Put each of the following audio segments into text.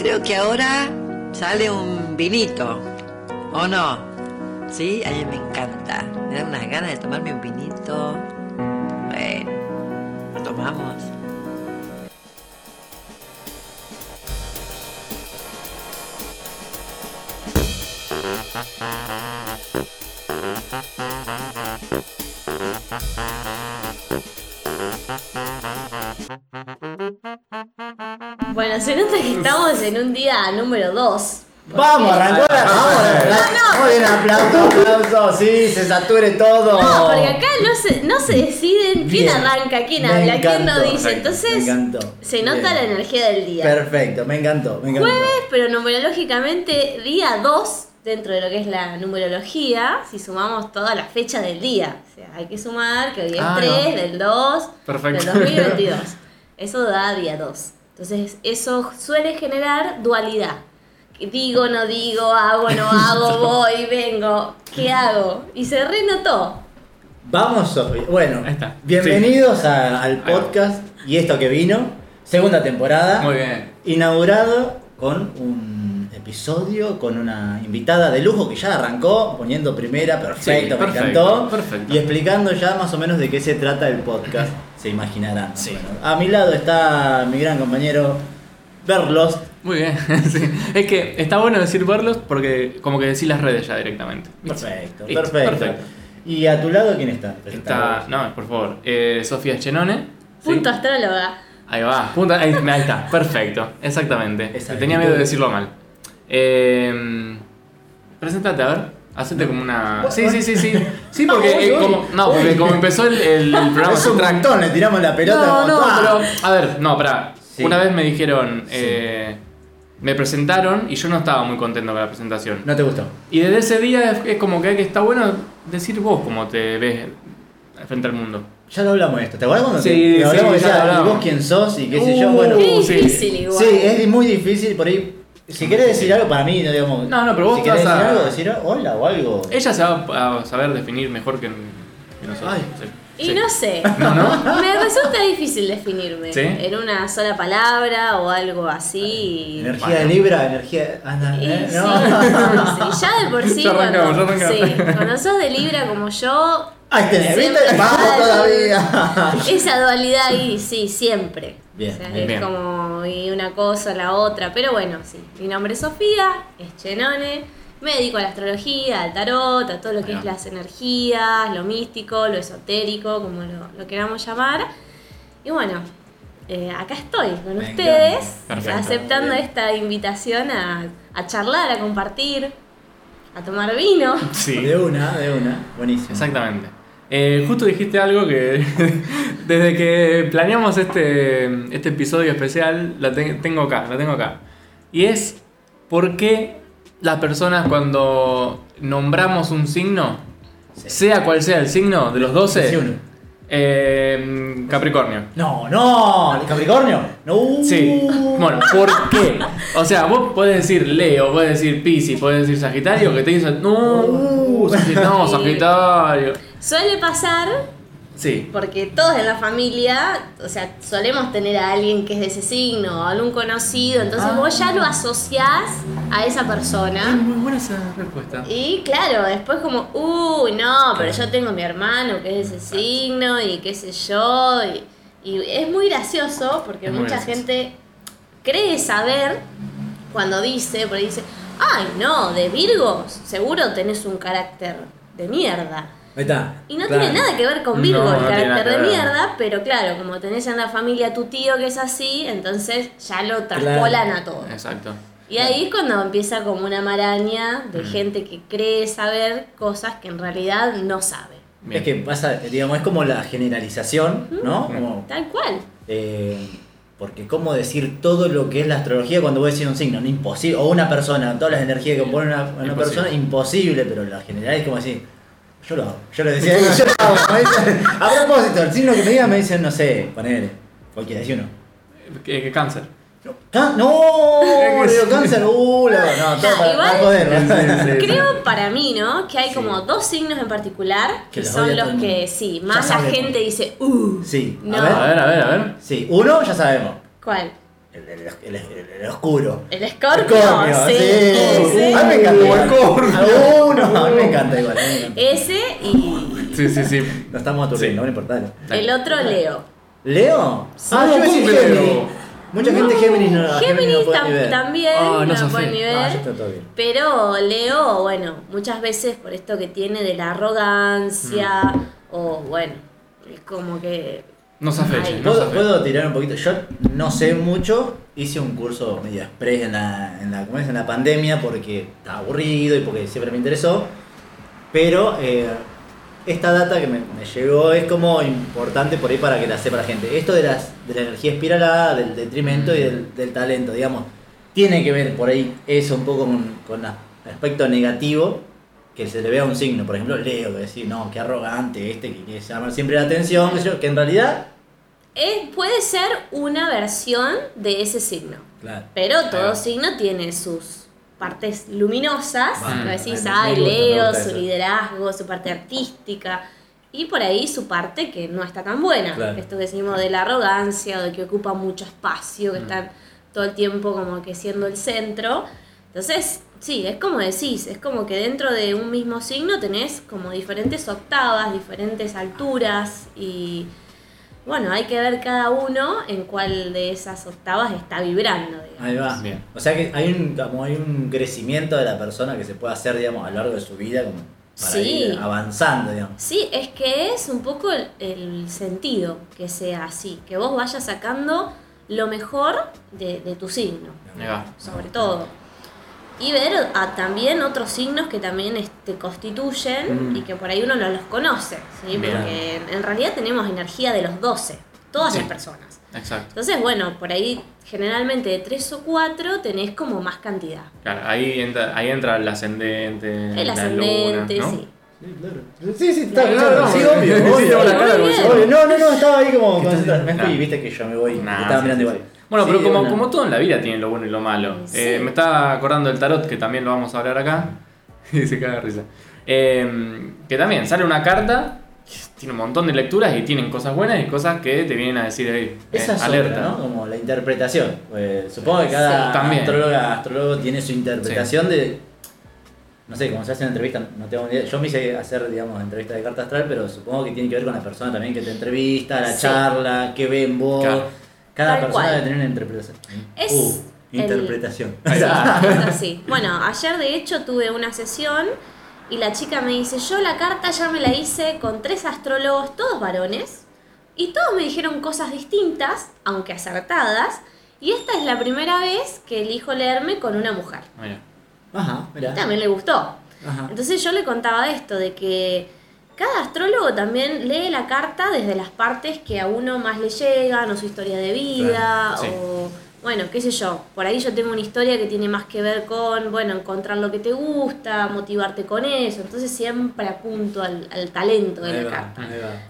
creo que ahora sale un vinito, ¿o no? Sí, a mí me encanta. Me da unas ganas de tomarme un vinito. Bueno, lo tomamos. Bueno, se nota que estamos en un día número 2. Vamos, arrancó la. Vamos, no. Muy bien, aplauso, aplauso. Sí, se sature todo. No, porque acá no se, no se deciden quién Bien. arranca, quién Me habla, quién no encantó. dice. Me Entonces, encantó. se nota Bien. la energía del día. Perfecto, me encantó, me encantó. Jueves, pero numerológicamente día 2 dentro de lo que es la numerología, si sumamos toda la fecha del día. O sea, hay que sumar que hoy es Ah, 3 no. del 2 Perfecto. del 2022. Eso da día 2. Entonces, eso suele generar dualidad. Digo, no digo, hago, no hago, voy, vengo, ¿qué hago? Y se renotó. Vamos. Bueno, está. bienvenidos a- al podcast y esto que vino. Segunda temporada. Muy bien. Inaugurado con un episodio con una invitada de lujo que ya arrancó poniendo primera, perfecto, Sí, me perfecto, encantó. perfecto. Y explicando ya más o menos de qué se trata el podcast, se imaginarán. Sí. Bueno, a mi lado está mi gran compañero Berlos. Muy bien. sí. Es que está bueno decir verlos porque como que decís las redes ya directamente. Perfecto, perfecto. ¿Y a tu lado quién está? Está, no, por favor. Eh, Sofía Chenone. ¿sí? Punto astróloga. Ahí va. Punto, ahí, ahí está. Perfecto. Exactamente. Tenía miedo de decirlo mal. Eh, preséntate, a ver. Hacete como una. Sí, sí, sí, sí. Sí, porque, Uy, eh, como, no, porque como empezó el, el programa. Es un tractón, le tiramos la pelota. No, no, ¡ah! pero. A ver, no, pará. Sí. Una vez me dijeron. Sí. eh, me presentaron y yo no estaba muy contento con la presentación. No te gustó. Y desde ese día es, es como que está bueno decir vos cómo te ves frente al mundo. Ya lo hablamos de esto. ¿Te acuerdas cuando Sí, te, te hablamos sí, de ya ya, lo ¿y hablamos. vos quién sos y qué sé yo? Uh, Bueno, sí. difícil igual. sí, es muy difícil por ahí. Si querés decir algo para mí, no digamos. No, no, pero vos Si querés vas decir a- algo, decir hola o algo. Ella se va a saber definir mejor que, nosotros. Ay. Sí. Y Sí. no sé. No, no. Me resulta difícil definirme ¿Sí? en una sola palabra o algo así. Energía Bueno. de Libra, energía. Anda, ¿eh? sí, No. sí, ya de por sí, Ya arrancamos, cuando, ya arrancamos. sí, cuando sos de Libra como yo, ¿viste? Siempre Vamos todavía. esa dualidad ahí, sí, siempre. Bien, O sea, bien. es Bien. como y una cosa, la otra, pero bueno, sí. Mi nombre es Sofía, es Chenone, me dedico a la astrología, al tarot, a todo lo que es las energías, lo místico, lo esotérico, como lo, lo queramos llamar. Y bueno, eh, acá estoy con ustedes. Perfecto. aceptando Bien. esta invitación a, a charlar, a compartir, a tomar vino. Sí. De una, de una. Buenísimo. Exactamente. Eh, justo dijiste algo que desde que planeamos este, este episodio especial, la te- tengo acá, la tengo acá. Y es por qué las personas cuando nombramos un signo, Sí. sea cual sea el signo de los 12, Decí uno. eh, Capricornio. No, no, Capricornio. No. Sí. Bueno, ¿por qué? O sea, vos podés decir Leo, podés decir Piscis, podés decir Sagitario, que te dicen, no, uh, no. Sagitario. Suele pasar Sí. Porque todos en la familia, o sea, solemos tener a alguien que es de ese signo, o algún conocido, entonces Ah. vos ya lo asociás a esa Es persona. muy buena esa respuesta. Y claro, después como, uy, no, pero yo tengo mi hermano que es de ese signo y qué sé yo. Y, y es muy gracioso porque Es muy mucha gracioso. gente cree saber cuando dice, ahí dice, ay, no, de Virgos, seguro tenés un carácter de mierda. Ahí está. Y no Claro. tiene nada que ver con Virgo, No, el no carácter de mierda, pero claro, como tenés en la familia a tu tío que es así, entonces ya lo traspolan a todo. Exacto. Y ahí es cuando empieza como una maraña de Mm. gente que cree saber cosas que en realidad no sabe. Bien. Es que pasa, digamos, es como la generalización, ¿no? Mm. Como, Tal cual. eh, porque cómo decir todo lo que es la astrología cuando voy a decir un signo, no imposible, o una persona, todas las energías que compone una, una Imposible. persona, imposible, pero la general es como decir, yo lo hago, yo lo decía, yo lo hago. Me dicen, a propósito, el signo que me digan me dicen, no sé, ponele, cualquiera, decir uno. ¿Qué, qué cáncer? Can- ¡No! Digo cáncer, uh, la- no, todo para, igual- para joder. Sí, sí. Creo para mí, ¿no? Que hay Sí. como dos signos en particular Que que los son odia los el que, mundo. sí, Ya más la gente dice, uh, Sí, No. a ver, a ver, a ver. Sí, uno ya sabemos. ¿cuál? El, el- el- el- oscuro. El escorpio, Escorpio, sí, ese. A mí me encanta. Igual. Scorpio. A mí me encanta igual. Ese y Sí, sí, sí. No estamos aturdiendo, Sí. no importa. el otro Leo. ¿Leo? Sí. Ah, yo iba a decir ¿Cómo que Géminis. Leo? Mucha gente Géminis no, Géminis no puede tam- ni ver. también Ah, no no, se lo pueden fe. ni Ah, todo bien. Pero Leo, bueno, muchas veces por esto que tiene de la arrogancia, Mm. o bueno, es como que. No se afeche, Ay. no se ¿Puedo, puedo tirar un poquito? Yo no sé mucho, hice un curso medio express en la, en la, ¿cómo es? en la pandemia porque estaba aburrido y porque siempre me interesó, pero eh, esta data que me, me llegó es como importante por ahí para que la sepa la gente. Esto de, las, de la energía espiralada, del detrimento y del, del talento, digamos, tiene que ver por ahí eso un poco con, con el aspecto negativo que se le ve a un signo, por ejemplo Leo, que decir, no, qué arrogante este, que quiere llamar siempre la atención, que en realidad Es, puede ser una versión de ese signo. Claro. Pero todo Ah. signo tiene sus partes luminosas. Bueno, que decís, ay, gusta, me Leo, su eso. liderazgo, su parte artística. Y por ahí su parte que no está tan buena. Claro. Esto que decimos de la arrogancia, de que ocupa mucho espacio, que Mm. está todo el tiempo como que siendo el centro. Entonces, sí, es como decís, es como que dentro de un mismo signo tenés como diferentes octavas, diferentes alturas y bueno, hay que ver cada uno en cuál de esas octavas está vibrando. digamos. Ahí va. Bien. O sea que hay un, como hay un crecimiento de la persona que se puede hacer, digamos, a lo largo de su vida, como para Sí. ir avanzando, digamos. Sí, es que es un poco el, el sentido que sea así, que vos vayas sacando lo mejor de, de tu signo, Ahí va. sobre todo. Y ver a, también otros signos que también te constituyen Mm. y que por ahí uno no los conoce, ¿sí? Porque en, en realidad tenemos energía de los 12, todas Sí. las personas. Exacto. Entonces, bueno, por ahí generalmente de 3 o 4 tenés como más cantidad. Claro, ahí entra, ahí entra el ascendente. El la ascendente, luna, ¿no? sí. Sí, claro. Sí, sí, está Claro, claro. no, Sí, no, obvio, sí, obvio. Obvio. No, no, no, estaba ahí como concentrado. Me fui, viste que yo me voy. Nah, estaba mirando igual. Bueno, Sí, pero como, una- como todo en la vida tiene lo bueno y lo malo. Sí. Eh, me está acordando del tarot, que también lo vamos a hablar acá. Y se caga risa. Eh, que también sale una carta, tiene un montón de lecturas y tienen cosas buenas y cosas que te vienen a decir ahí. eh, Esa es alerta. otra, ¿no? Como la interpretación. Pues, supongo que cada. También. astróloga, astrólogo tiene su interpretación de. No sé, como se hace en entrevista, no tengo ni idea. Yo me hice hacer, digamos, entrevistas de carta astral, pero supongo que tiene que ver con la persona también que te entrevista, la charla, qué ve en vos. Claro. Cada Tal persona cual. debe tener una interpretación. Es Uh, el- interpretación. Así. Bueno, ayer de hecho tuve una sesión y la chica me dice, yo la carta ya me la hice con tres astrólogos, todos varones, y todos me dijeron cosas distintas, aunque acertadas, y esta es la primera vez que elijo leerme con una mujer. Mira. Ajá, mirá. También le gustó. Ajá. Entonces yo le contaba esto, de que cada astrólogo también lee la carta desde las partes que a uno más le llegan, o su historia de vida, Claro, sí. o bueno, qué sé yo. Por ahí yo tengo una historia que tiene más que ver con, bueno, encontrar lo que te gusta, motivarte con eso. Entonces siempre apunto al, al talento de Ahí la va, carta.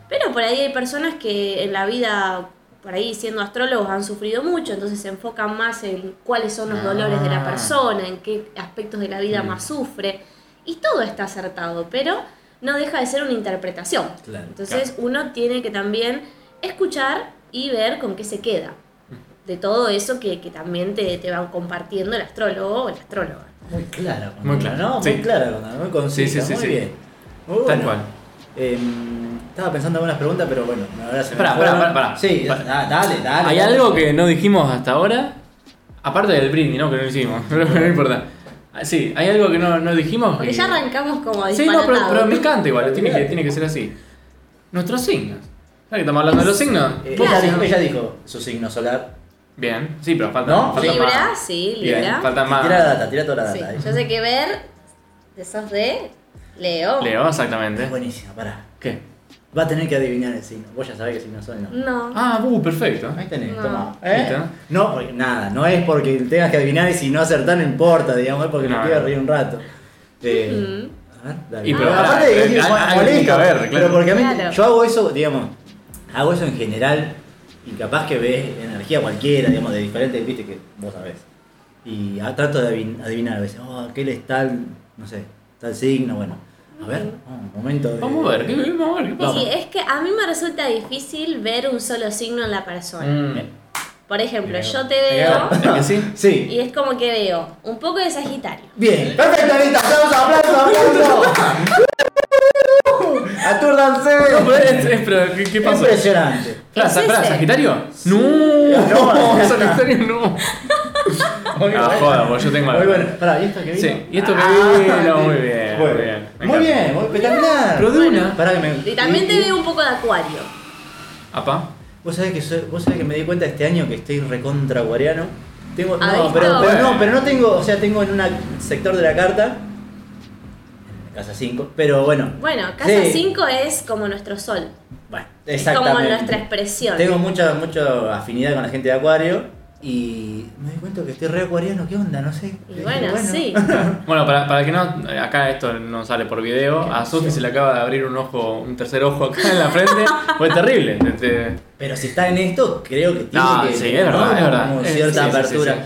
Pero por ahí hay personas que en la vida, por ahí siendo astrólogos, han sufrido mucho, entonces se enfocan más en cuáles son los dolores de la Ah. persona, en qué aspectos de la vida Mm. más sufre. Y todo está acertado, pero no deja de ser una interpretación. Claro, entonces uno tiene que también escuchar y ver con qué se queda. De todo eso que, que también te, te va compartiendo el astrólogo o la astróloga. Muy clara, Muy clara, ¿no? sí. Muy clara, muy concisa, Sí, sí, sí, muy sí. bien. Muy Tal bueno. cual. Em, estaba pensando en algunas preguntas, pero bueno, ahora se me Pará, pará, pará, pará. Sí, Pará. da- dale, dale. ¿Hay dale. algo que no dijimos hasta ahora? Aparte del brindis, ¿no? Que no hicimos. Pero no importa. Sí, hay algo que no, no dijimos. Porque y- ya arrancamos como Sí, no, pero, me encanta igual, tiene que, tiene que ser así. Nuestros signos. ¿Sabes que estamos hablando de los signos? Eh, Claro. ella, dijo, ella dijo su signo solar. Bien, sí, pero falta, ¿No? falta Libra, más. sí, Bien, Libra. falta más. Tira la data, tira toda la Sí, data. yo sé que ver, de sos de Leo. Leo, exactamente. Es buenísima, pará. ¿Qué? Va a tener que adivinar el signo. Vos ya sabés qué signo soy, ¿no? No. Ah, uh, perfecto. Ahí tenés, No. toma. ¿Eh? No, nada, no es porque tengas que adivinar y si no acertar no importa, digamos, es porque No, me quiero no. reír un rato. Eh, a ver, dale. Y pero Ah, aparte de que es molesto, que claro. Pero porque a mí, Claro. yo hago eso, digamos, hago eso en general y capaz que ves energía cualquiera, digamos, de diferentes, viste que vos sabés. Y trato de adivin- adivinar a veces, oh, aquel es tal, no sé, tal signo, bueno. A ver, un momento de... Vamos a ver, ¿qué, vamos a ver, ¿qué pasa? Sí, es que a mí me resulta difícil ver un solo signo en la persona. Mm. Por ejemplo, Bien. yo te veo ¿Es que sí? Sí. y es como que veo un poco de Sagitario. Bien. Perfecto, Anita. Aplausos, aplausos, aplausos. Atúrdanse. No, pero es- es- pero, ¿qué, qué pasó? Impresionante. Es ese. ¿Sagitario? No, No. Sagitario no. Muy Ah, joda, porque yo tengo Muy algo. bueno. Pará, ¿y esto que vino? Sí, y esto que Ah, vino, muy bien, muy bien. Muy bien, muy espectacular. Pero de Bueno. una. Pará que me... Y también te veo un poco de Acuario. Apa. Vos sabés que soy- vos sabés que me di cuenta este año que estoy recontra acuariano. Tengo, ¿Ah, no, pero, no, pero no tengo, o sea, tengo en un sector de la carta, casa 5, pero bueno. Bueno, casa Sí. 5 es como nuestro sol. Bueno, Es como exactamente. nuestra expresión. Tengo mucha, mucha afinidad con la gente de Acuario y me di cuenta que estoy re acuariano, ¿qué onda? No sé. Y Dije, bueno, sí. Bueno, para, para que no, acá esto no sale por video, a Sofi se le acaba de abrir un ojo, un tercer ojo acá en la frente, fue terrible. Este, Pero si está en esto, creo que tiene No, que sí, es verdad, es verdad. Como cierta sí, sí, sí, apertura. sí.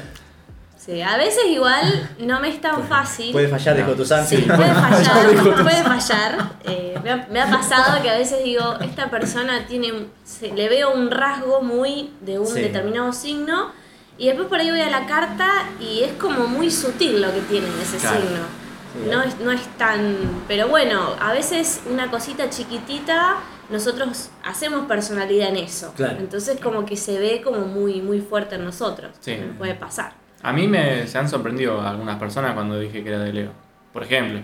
Sí, a veces igual no me es tan fácil. Puede fallar, dijo tu santo. Sí, puede fallar, puede fallar. Eh, me, ha, me ha pasado que a veces digo, esta persona tiene, se- le veo un rasgo muy de un Sí. determinado signo y después por ahí voy a la carta y es como muy sutil lo que tiene ese Claro. signo. Sí. No es, no es tan... Pero bueno, a veces una cosita chiquitita, nosotros hacemos personalidad en eso. Claro. Entonces como que se ve como muy, muy fuerte en nosotros. Sí. Puede pasar. a mí me, se han sorprendido algunas personas cuando dije que era de Leo. Por ejemplo.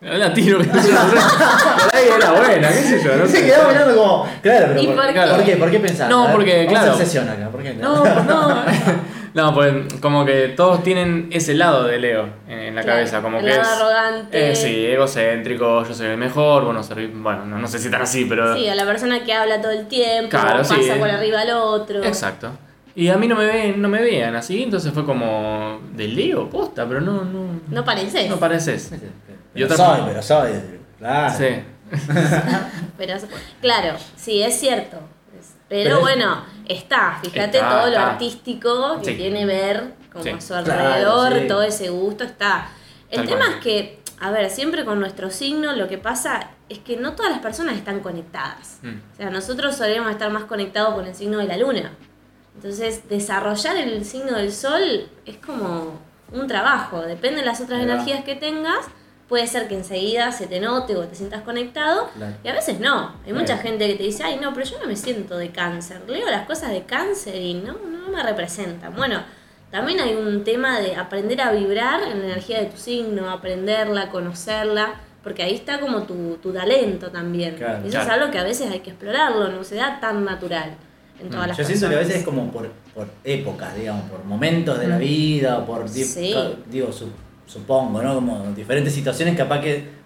La tiro. Por ahí era buena, qué sé yo, no Se sé. quedaba mirando como. Claro, pero. ¿Y por, por qué? ¿por qué? ¿Por qué pensás? No, porque, vamos a claro. sesión acá. ¿Por qué? No, no. No, pues como que todos tienen ese lado de Leo en, la Claro, cabeza, como el que lado es arrogante. eh, sí, egocéntrico, yo soy el mejor, vos no servís- bueno, no, no sé si tan así, pero Sí, a la persona que habla todo el tiempo, Claro, pasa sí. por arriba al otro. exacto. Y a mí no me ven, no me veían así, entonces fue como de Leo, posta, pero no no No pareces. no pareces. Y Pero otra- soy, pero soy. Claro. Sí. Pero, claro, sí, es cierto. Pero, bueno, está, fíjate Está, todo lo artístico que Sí. tiene ver como Sí. a su Claro, alrededor, sí. todo ese gusto está. El Tal tema cual. es que, a ver, siempre con nuestro signo lo que pasa es que no todas las personas están conectadas. Mm. O sea, nosotros solemos estar más conectados con el signo de la luna. Entonces, desarrollar el signo del sol es como un trabajo. Depende de las otras Ahí va. energías que tengas. Puede ser que enseguida se te note o te sientas conectado. Claro. Y a veces no. Hay mucha Claro. gente que te dice, ay, no, pero yo no me siento de cáncer. Leo las cosas de cáncer y no, no me representan. Bueno, también hay un tema de aprender a vibrar en la energía de tu signo, aprenderla, conocerla. Porque ahí está como tu, tu talento también. Claro. eso es algo que a veces hay que explorarlo, no se da tan natural en todas Mm. las Yo personas. siento que a veces es como por, por épocas, digamos, por momentos de la Mm. vida, o por, Sí. digo, su- supongo, ¿no? Como diferentes situaciones capaz que...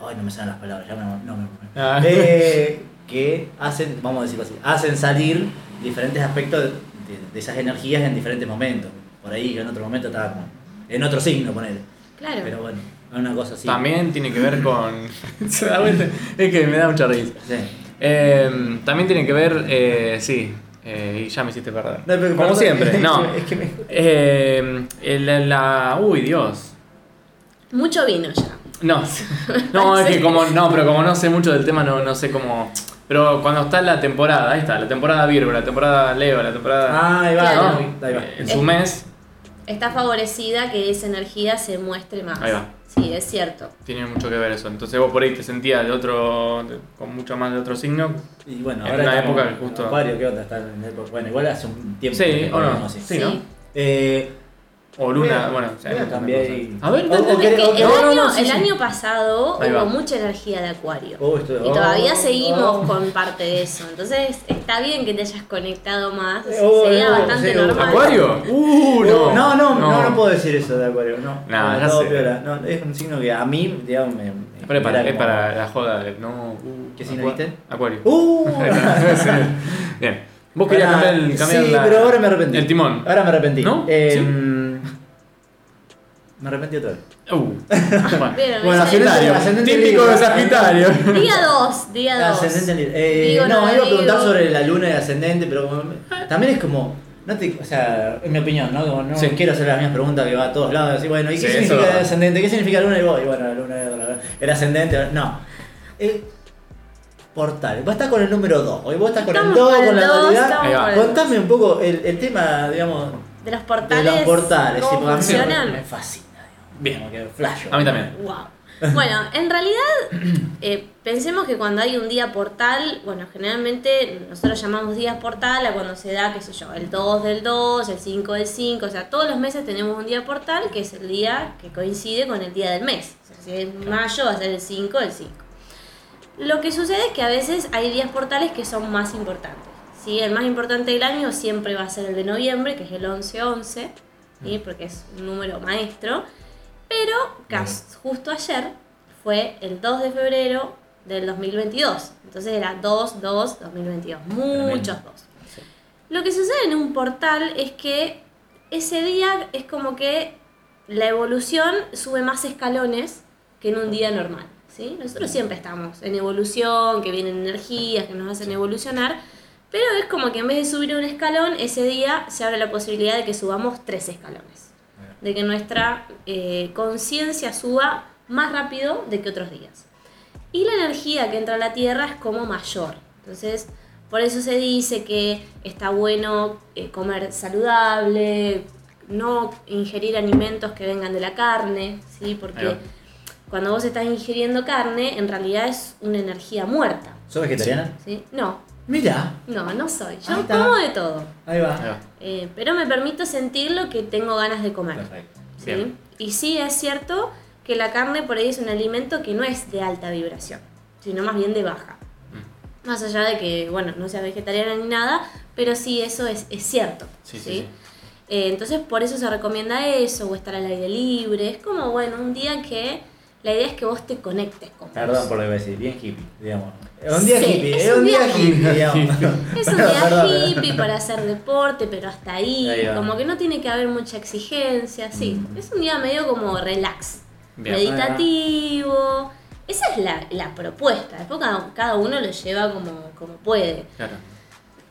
Ay, no me salen las palabras, ya me... No me Ah. Eh, que hacen, vamos a decirlo así, hacen salir diferentes aspectos de, de- de esas energías en diferentes momentos. Por ahí yo en otro momento estaba como... En otro signo, ponele. Claro. Pero bueno, una cosa así. También tiene que ver con. Es que me da mucha risa. Sí. Eh, también tiene que ver, eh, sí, eh, y ya me hiciste perder. No, pero- Como perdón, siempre, no. Es que me... Eh, el- la, uy, Dios. Mucho vino ya. No, no, es que como, no, pero como no sé mucho del tema, no, no sé cómo. Pero cuando está la temporada, ahí está, la temporada Virgo, la temporada Leo, la temporada. Ah, ahí va, Claro. ¿no? ahí va. En su mes, Está favorecida que esa energía se muestre más. Ahí va. Sí, es cierto. tiene mucho que ver eso. Entonces vos por ahí te sentías de otro, de- con mucho más de otro signo. Y bueno, En ahora una época que justo- Acuario, ¿qué onda? Está en época- Bueno, igual hace un tiempo. Sí, que o no. Sí, ¿no? Eh, O luna, bueno, o sea, voy a muchas cambiar cosas. y- A ver, dale, dale. Es que el, año, no, sí, el sí. año pasado hubo mucha energía de acuario. Oh, estoy- y todavía oh, seguimos oh. con parte de eso. Entonces está bien que te hayas conectado más. Oh, Sería oh, bastante sí, normal. ¿Acuario? Uh, no. No, no, no, no, puedo decir eso de Acuario, no. No, no, sé. No, es un signo que a mí, digamos, me. me Pero para, es como- para la joda de. No, uh, ¿Qué signo viste? Acuario. ¡Uh! Bien. Vos querías cambiar el cambiar Sí, la- pero ahora me arrepentí. El timón. Ahora me arrepentí. ¿No? Eh, ¿Sí? Me arrepentí otra vez. Uh. Bueno. Ascendente Típico de Sagitario. Día 2, día 2. Ascendente en Libra. Eh, no, no, iba a preguntar digo. sobre la luna y ascendente, pero como- también es como. No te, o sea, en mi opinión, ¿no? Como no Sí. quiero hacer las mismas preguntas que va a todos lados. Decir, bueno, ¿y qué Sí, significa es el ascendente? ¿Qué significa la luna? Y voy, bueno, la luna es el ascendente. No. Eh, portales. Vos estás con el número 2, hoy vos estás con el Estamos 2, con la dualidad. Contame un poco el, el tema, digamos, De los de portales. los portales. ¿Cómo funcionan? me fascina. Bien. Como que flasho. A mí también. Wow. Bueno, en realidad, eh, pensemos que cuando hay un día portal, bueno, generalmente nosotros llamamos días portal a cuando se da, qué sé yo, el 2 del 2, el 5 del 5, o sea, todos los meses tenemos un día portal que es el día que coincide con el día del mes. O sea, si es mayo va a ser el 5 del 5. Lo que sucede es que a veces hay días portales que son más importantes. ¿sí? El más importante del año siempre va a ser el de noviembre, que es el 11-11, ¿sí? porque es un número maestro. Pero cas- justo ayer fue el 2 de febrero del 2022. Entonces era 2-2-2022. Muchos dos. Lo que sucede en un portal es que ese día es como que la evolución sube más escalones que en un día normal. ¿sí? Nosotros siempre estamos en evolución, que vienen energías que nos hacen evolucionar, pero es como que en vez de subir un escalón, ese día se abre la posibilidad de que subamos tres escalones. De que nuestra eh, conciencia suba más rápido de que otros días. Y la energía que entra a la Tierra es como mayor. Entonces, por eso se dice que está bueno eh, comer saludable, no ingerir alimentos que vengan de la carne, ¿sí? Porque cuando vos estás ingiriendo carne, en realidad es una energía muerta, ¿Sos vegetariana? ¿sí? No, Mira, no, no soy. Yo como de todo. ahí va. Ahí va. Eh, pero me permito sentir lo que tengo ganas de comer. Perfecto. ¿sí? Y sí es cierto que la carne por ahí es un alimento que no es de alta vibración, sino más bien de baja. Mm. Más allá de que, bueno, no sea vegetariana ni nada, pero sí eso es, es cierto. Sí, ¿sí? sí, sí. Eh, entonces por eso se recomienda eso, o estar al aire libre. Es como, bueno, un día que la idea es que vos te conectes con vos. Perdón por lo que voy a decir, bien hippie, digamos. Es un día Sí, hippie, es es un un día día hippie, digamos. Es un día Perdón. hippie para hacer deporte, pero hasta ahí, como que no tiene que haber mucha exigencia, sí. Mm. Es un día medio como relax, Bien. meditativo. Esa es la, la propuesta, después cada, cada uno lo lleva como, como puede. Claro.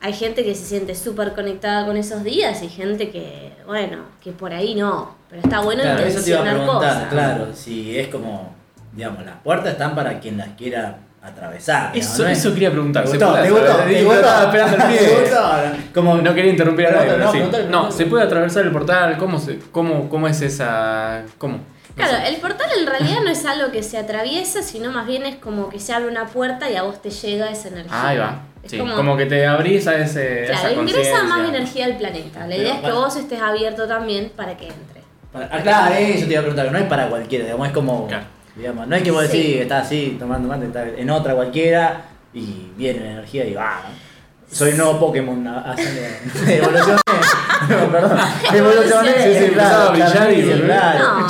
Hay gente que se siente súper conectada con esos días y gente que, bueno, que por ahí no. Pero está bueno Claro, eso te iba a intencionar preguntar, cosas. claro, si es como, digamos, las puertas están para quien las quiera atravesar. Eso, ¿no es? eso quería preguntar. ¿Te ¿Se gustó? puede. Como, No quería interrumpir a nadie. Pero no, sí. No. ¿se puede atravesar el portal? ¿Cómo, se, cómo, cómo es esa...? ¿Cómo? No Claro, el portal en realidad no es algo que se atraviesa, sino más bien es como que se abre una puerta y a vos te llega esa energía. Ahí va. Es Sí, como- como, que te abrís a ese. Claro, esa ingresa más energía al planeta. La Pero idea es que para- vos estés abierto también para que entre. Para- ah, claro, eso te iba a preguntar, no es para cualquiera, digamos, es como, Claro. digamos, no es que vos Sí. decís, estás así, tomando mate, estás en otra cualquiera, y viene la energía y va. Soy un nuevo Pokémon haciendo evoluciones. no, perdón. Evoluciones. Sí, sí, brillar y- claro, claro. No,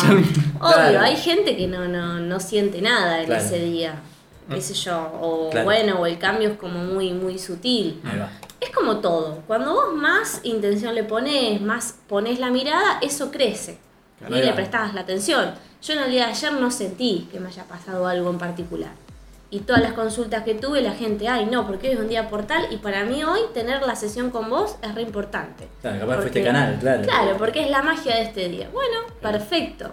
obvio, Claro. hay gente que no, no, no siente nada en Claro. ese día. Qué sé yo, o Claro. bueno, o el cambio es como muy, muy sutil. Ahí va. Es como todo. Cuando vos más intención le pones, más pones la mirada, eso crece. Claro, y ahí le prestás la atención. Yo en el día de ayer no sentí que me haya pasado algo en particular. Y todas las consultas que tuve, la gente, ay, no, porque hoy es un día portal y para mí hoy tener la sesión con vos es re importante. Claro, capaz Porque- fuiste canal, claro. Claro, porque es la magia de este día. Bueno, perfecto.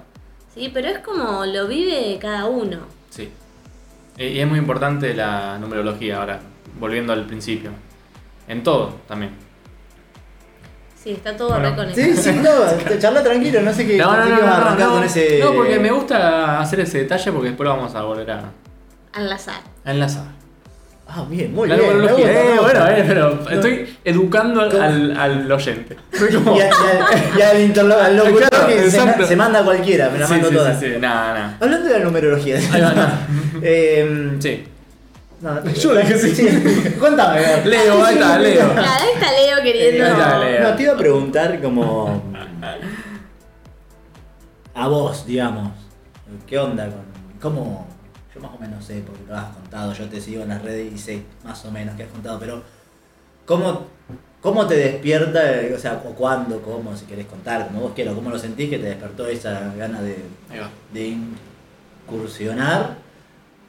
Sí, pero es como lo vive cada uno. Sí. Eh, Y es muy importante la numerología ahora, volviendo al principio. En todo también. Sí, está todo Bueno, reconectado. Sí, sí, no, charla tranquilo, no sé qué. No, no, no, no, arrancar no, con ese. no, porque me gusta hacer ese detalle porque después lo vamos a volver a, Enlazar. a enlazar. Ah, bien, muy La bien. gusta, Eh, me gusta. bueno, eh, pero estoy educando al, al, al oyente. Y, a- y al- y al interlo- al locutor Claro, que se, se manda a cualquiera, me la sí, mando sí, todas. sí. Hablando de la numerología. Ahí va, no. eh, Sí. no, Yo dije sí. Cuéntame. Leo, ahí está, Leo. Claro, ahí está Leo queriendo. Ahí está Leo. No, te iba a preguntar como. A vos, digamos. ¿Qué onda con. ¿Cómo.? Yo más o menos sé, porque lo has contado, yo te sigo en las redes y sé más o menos qué has contado, pero. ¿Cómo, cómo te despierta, o sea, o cuándo, cómo, si querés contar, como vos quieras, cómo lo sentís que te despertó esa gana de, incursionar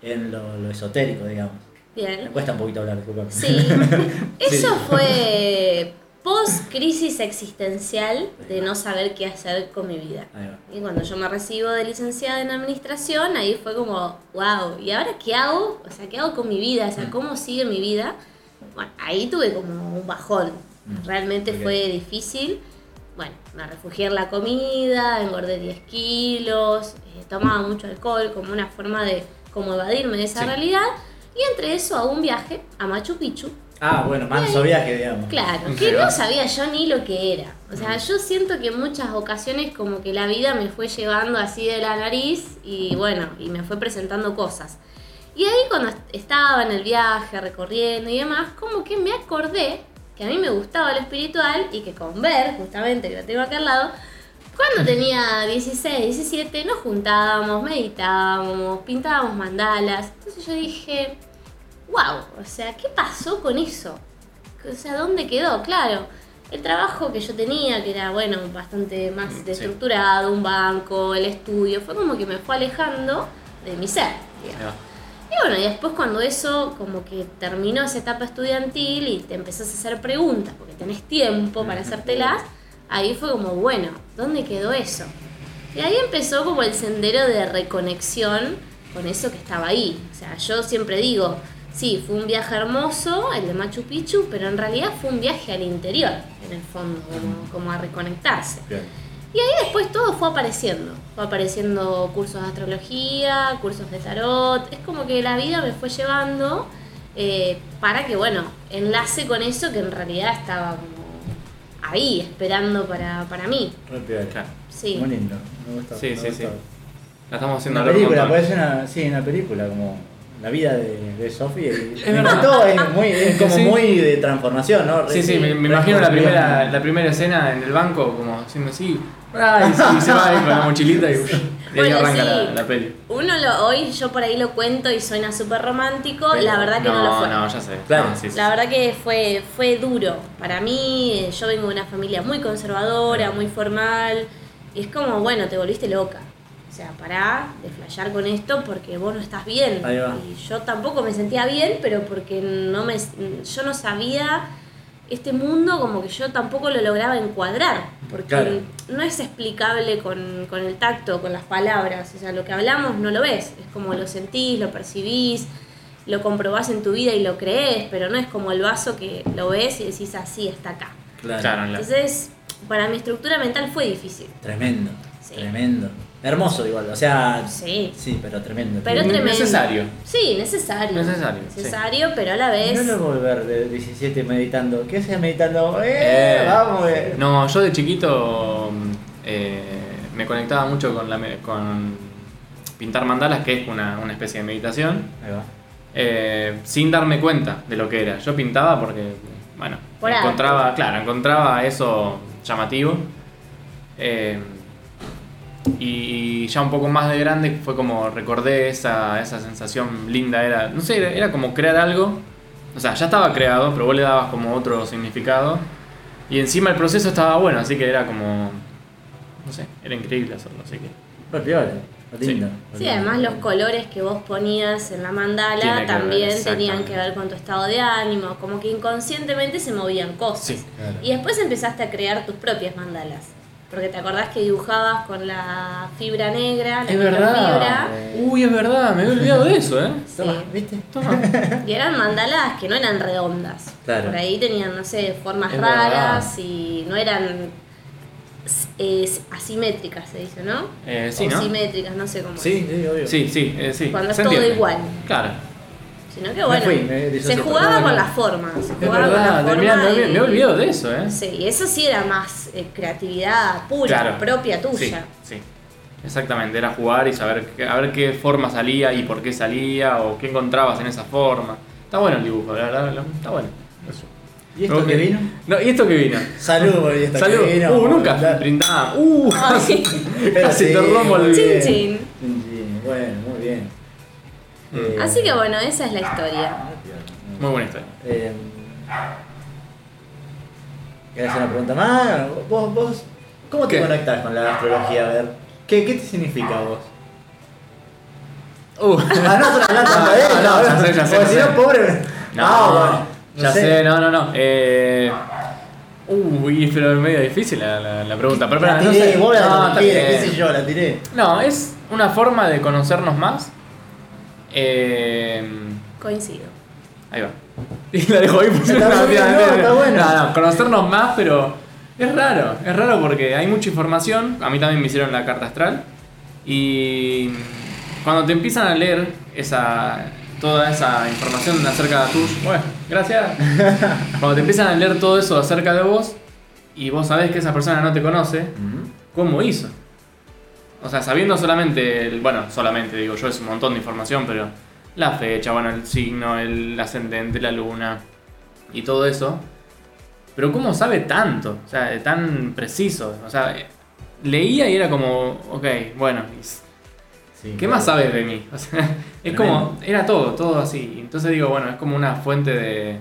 en lo, lo esotérico, digamos? Me Bien. cuesta un poquito hablar, disculpame. Sí. Eso fue post crisis existencial de no saber qué hacer con mi vida. Y cuando yo me recibo de licenciada en administración, ahí fue como, wow, ¿y ahora qué hago? O sea, ¿qué hago con mi vida? O sea, ¿cómo sigue mi vida? Bueno, ahí tuve como un bajón. Mm, Realmente ok. fue difícil. Bueno, me refugié en la comida, engordé 10 kilos, eh, tomaba mucho alcohol como una forma de como evadirme de esa Sí. realidad. Y entre eso a un viaje a Machu Picchu, Ah, bueno, manso viaje, digamos. Claro, que no sabía yo ni lo que era. O sea, yo siento que en muchas ocasiones como que la vida me fue llevando así de la nariz y bueno, y me fue presentando cosas. Y ahí cuando est- estaba en el viaje, recorriendo y demás, como que me acordé que a mí me gustaba lo espiritual y que con Ver, justamente, que lo tengo acá al lado, cuando tenía 16, 17, nos juntábamos, meditábamos, pintábamos mandalas. Entonces yo dije, wow, o sea, ¿qué pasó con eso? O sea, ¿dónde quedó? Claro, el trabajo que yo tenía, que era, bueno, bastante más Sí. estructurado, un banco, el estudio, fue como que me fue alejando de mi ser. digamos. Y bueno, y después cuando eso, como que terminó esa etapa estudiantil y te empezás a hacer preguntas, porque tenés tiempo para hacértelas, ahí fue como, bueno, ¿dónde quedó eso? Y ahí empezó como el sendero de reconexión con eso que estaba ahí. O sea, yo siempre digo, sí, fue un viaje hermoso, el de Machu Picchu, pero en realidad fue un viaje al interior, en el fondo, como, como a reconectarse. Bien. Y ahí después todo fue apareciendo. Fue apareciendo cursos de astrología, cursos de tarot. Es como que la vida me fue llevando eh, para que, bueno, enlace con eso que en realidad estaba como ahí, esperando para, para mí. Claro. Sí. Muy lindo. Me gusta. Sí, me sí, gusta. sí. La estamos haciendo Una película, ser una, sí, una película como la vida de, de Sophie. Es me verdad. encantó, es, muy, es como Sí. muy de transformación, ¿no? Sí, sí, me, me imagino la primera, la primera escena en el banco, como haciendo así, y, se- y se va ahí con la mochilita y, y ahí Bueno, arranca sí. la, la peli. Uno lo, hoy yo por ahí lo cuento y suena súper romántico, Pero- la verdad que no, lo fue. no, ya sé. Claro. No, sí, sí. La verdad que fue, fue duro. Para mí, eh, yo vengo de una familia muy conservadora, muy formal. Y es como, bueno, te volviste loca. O sea, pará de flashear con esto porque vos no estás bien. Ahí va. Y yo tampoco me sentía bien, pero porque no me, yo no sabía este mundo como que yo tampoco lo lograba encuadrar. Porque Claro. no es explicable con, con el tacto, con las palabras. O sea, lo que hablamos no lo ves. Es como lo sentís, lo percibís, lo comprobás en tu vida y lo crees, pero no es como el vaso que lo ves y decís así, está acá. Claro. Entonces, para mi estructura mental fue difícil. Tremendo. Sí. Tremendo. Hermoso igual, o sea. Sí. Sí, pero tremendo. Pero tremendo. necesario. Sí, necesario. Necesario, sí. Necesario, pero a la vez. No lo volver de 17 meditando. ¿Qué haces meditando? ¡Eh! Eh, vamos, eh. No, yo de chiquito eh, me conectaba mucho con, la, me- con pintar mandalas, que es una, una especie de meditación, Ahí va. eh, sin darme cuenta de lo que era. Yo pintaba porque, bueno, Por encontraba, claro, encontraba eso llamativo. Eh, y ya un poco más de grande fue como recordé esa, esa sensación linda, era, no sé, era, era como crear algo, o sea, ya estaba creado, pero vos le dabas como otro significado, y encima el proceso estaba bueno, así que era como, no sé, era increíble hacerlo, así que... Piola. Re Sí. Sí, además los colores que vos ponías en la mandala que ver, también tenían que ver con tu estado de ánimo, como que inconscientemente se movían cosas. Sí, claro. Y después empezaste a crear tus propias mandalas. Porque te acordás que dibujabas con la fibra negra, la Es microfibra. verdad. Uy, es verdad, me había olvidado de eso, ¿eh? Sí. Toma, ¿viste? Toma. Y eran mandalas que no eran redondas. Claro. Por ahí tenían, no sé, formas Es raras y no eran eh, asimétricas, se dice, ¿no? Eh, sí, o ¿no? simétricas, no sé cómo. Sí, sí, obvio. Sí, sí, eh, sí. Cuando es todo igual. Claro. Sino que bueno, fui, me disocié se jugaba con las formas. Se Es jugaba con la mirá, forma me, y- me he olvidado de eso, ¿eh? Sí, y eso sí era más eh, creatividad pura, Claro. propia Sí, tuya. sí. Exactamente, era jugar y saber qué- a ver qué forma salía y por qué salía o qué encontrabas en esa forma. Está bueno el dibujo, la verdad, está bueno. Eso. ¿Y esto que vino? No, ¿y esto que vino? Salud por esto Salud. que vino. Uh, nunca Da- brindaba. Uh, Ay. casi te rompo el- Chin, chin. Chin, chin. Bueno. Eh, Así que bueno, esa es la historia. Muy buena historia. Eh, ¿Querés hacer una pregunta más? ¿Vos, vos cómo te ¿Qué? conectás con la astrología? A ver, ¿qué, qué te significa a vos? Uh. Ah, no, no, no, No, no, eh, no, ya sé, ya sé, Porque si no, pobre. No, Ah, bueno, no ya sé. no, no, no. Eh, Uy, pero es medio difícil la, la- la pregunta. Pero, La espera, no tiré, sé. vos la No, tiré, qué sé yo, la tiré. No, es una forma de conocernos más. Eh, Coincido. ahí va. Y la dejo ahí porque Está no, bien, no, está bueno. No, no, conocernos más, pero es raro. Es raro porque hay mucha información. A mí también me hicieron la carta astral. Y cuando te empiezan a leer esa toda esa información acerca de tus. Bueno, gracias. Cuando te empiezan a leer todo eso acerca de vos y vos sabés que esa persona no te conoce, ¿cómo hizo? O sea, sabiendo solamente, el, bueno, solamente digo yo, es un montón de información, pero la fecha, bueno, el signo, el ascendente, la luna y todo eso. Pero ¿cómo sabe tanto? O sea, tan preciso. O sea, leía y era como, ok, bueno, Sí, ¿qué más sabes de mí? O sea, es como, era todo, todo así. Entonces digo, bueno, es como una fuente de,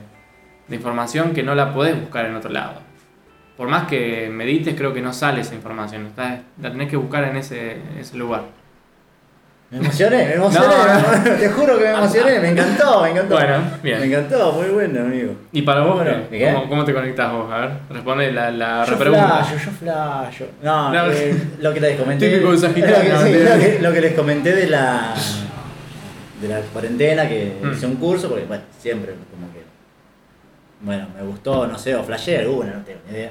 de información que no la podés buscar en otro lado. Por más que medites, creo que no sale esa información. está- la tenés que buscar en ese, ese lugar. Me emocioné, me emocioné. No. Te juro que me emocioné, me encantó, me encantó. Bueno, bien. Me encantó, muy bueno, amigo. ¿Y para vos. ¿Cómo, cómo te conectás vos? A ver, responde la, la Yo repregunta. flasho, yo flasho. No, No. eh, lo que les comenté. Típico de Sagitario, Lo que, sí, mentira. lo que- lo que les comenté de la de la cuarentena, que Mm. hice un curso, porque bueno, siempre como que. Bueno, me gustó, no sé, o flashé alguna, no tengo ni idea.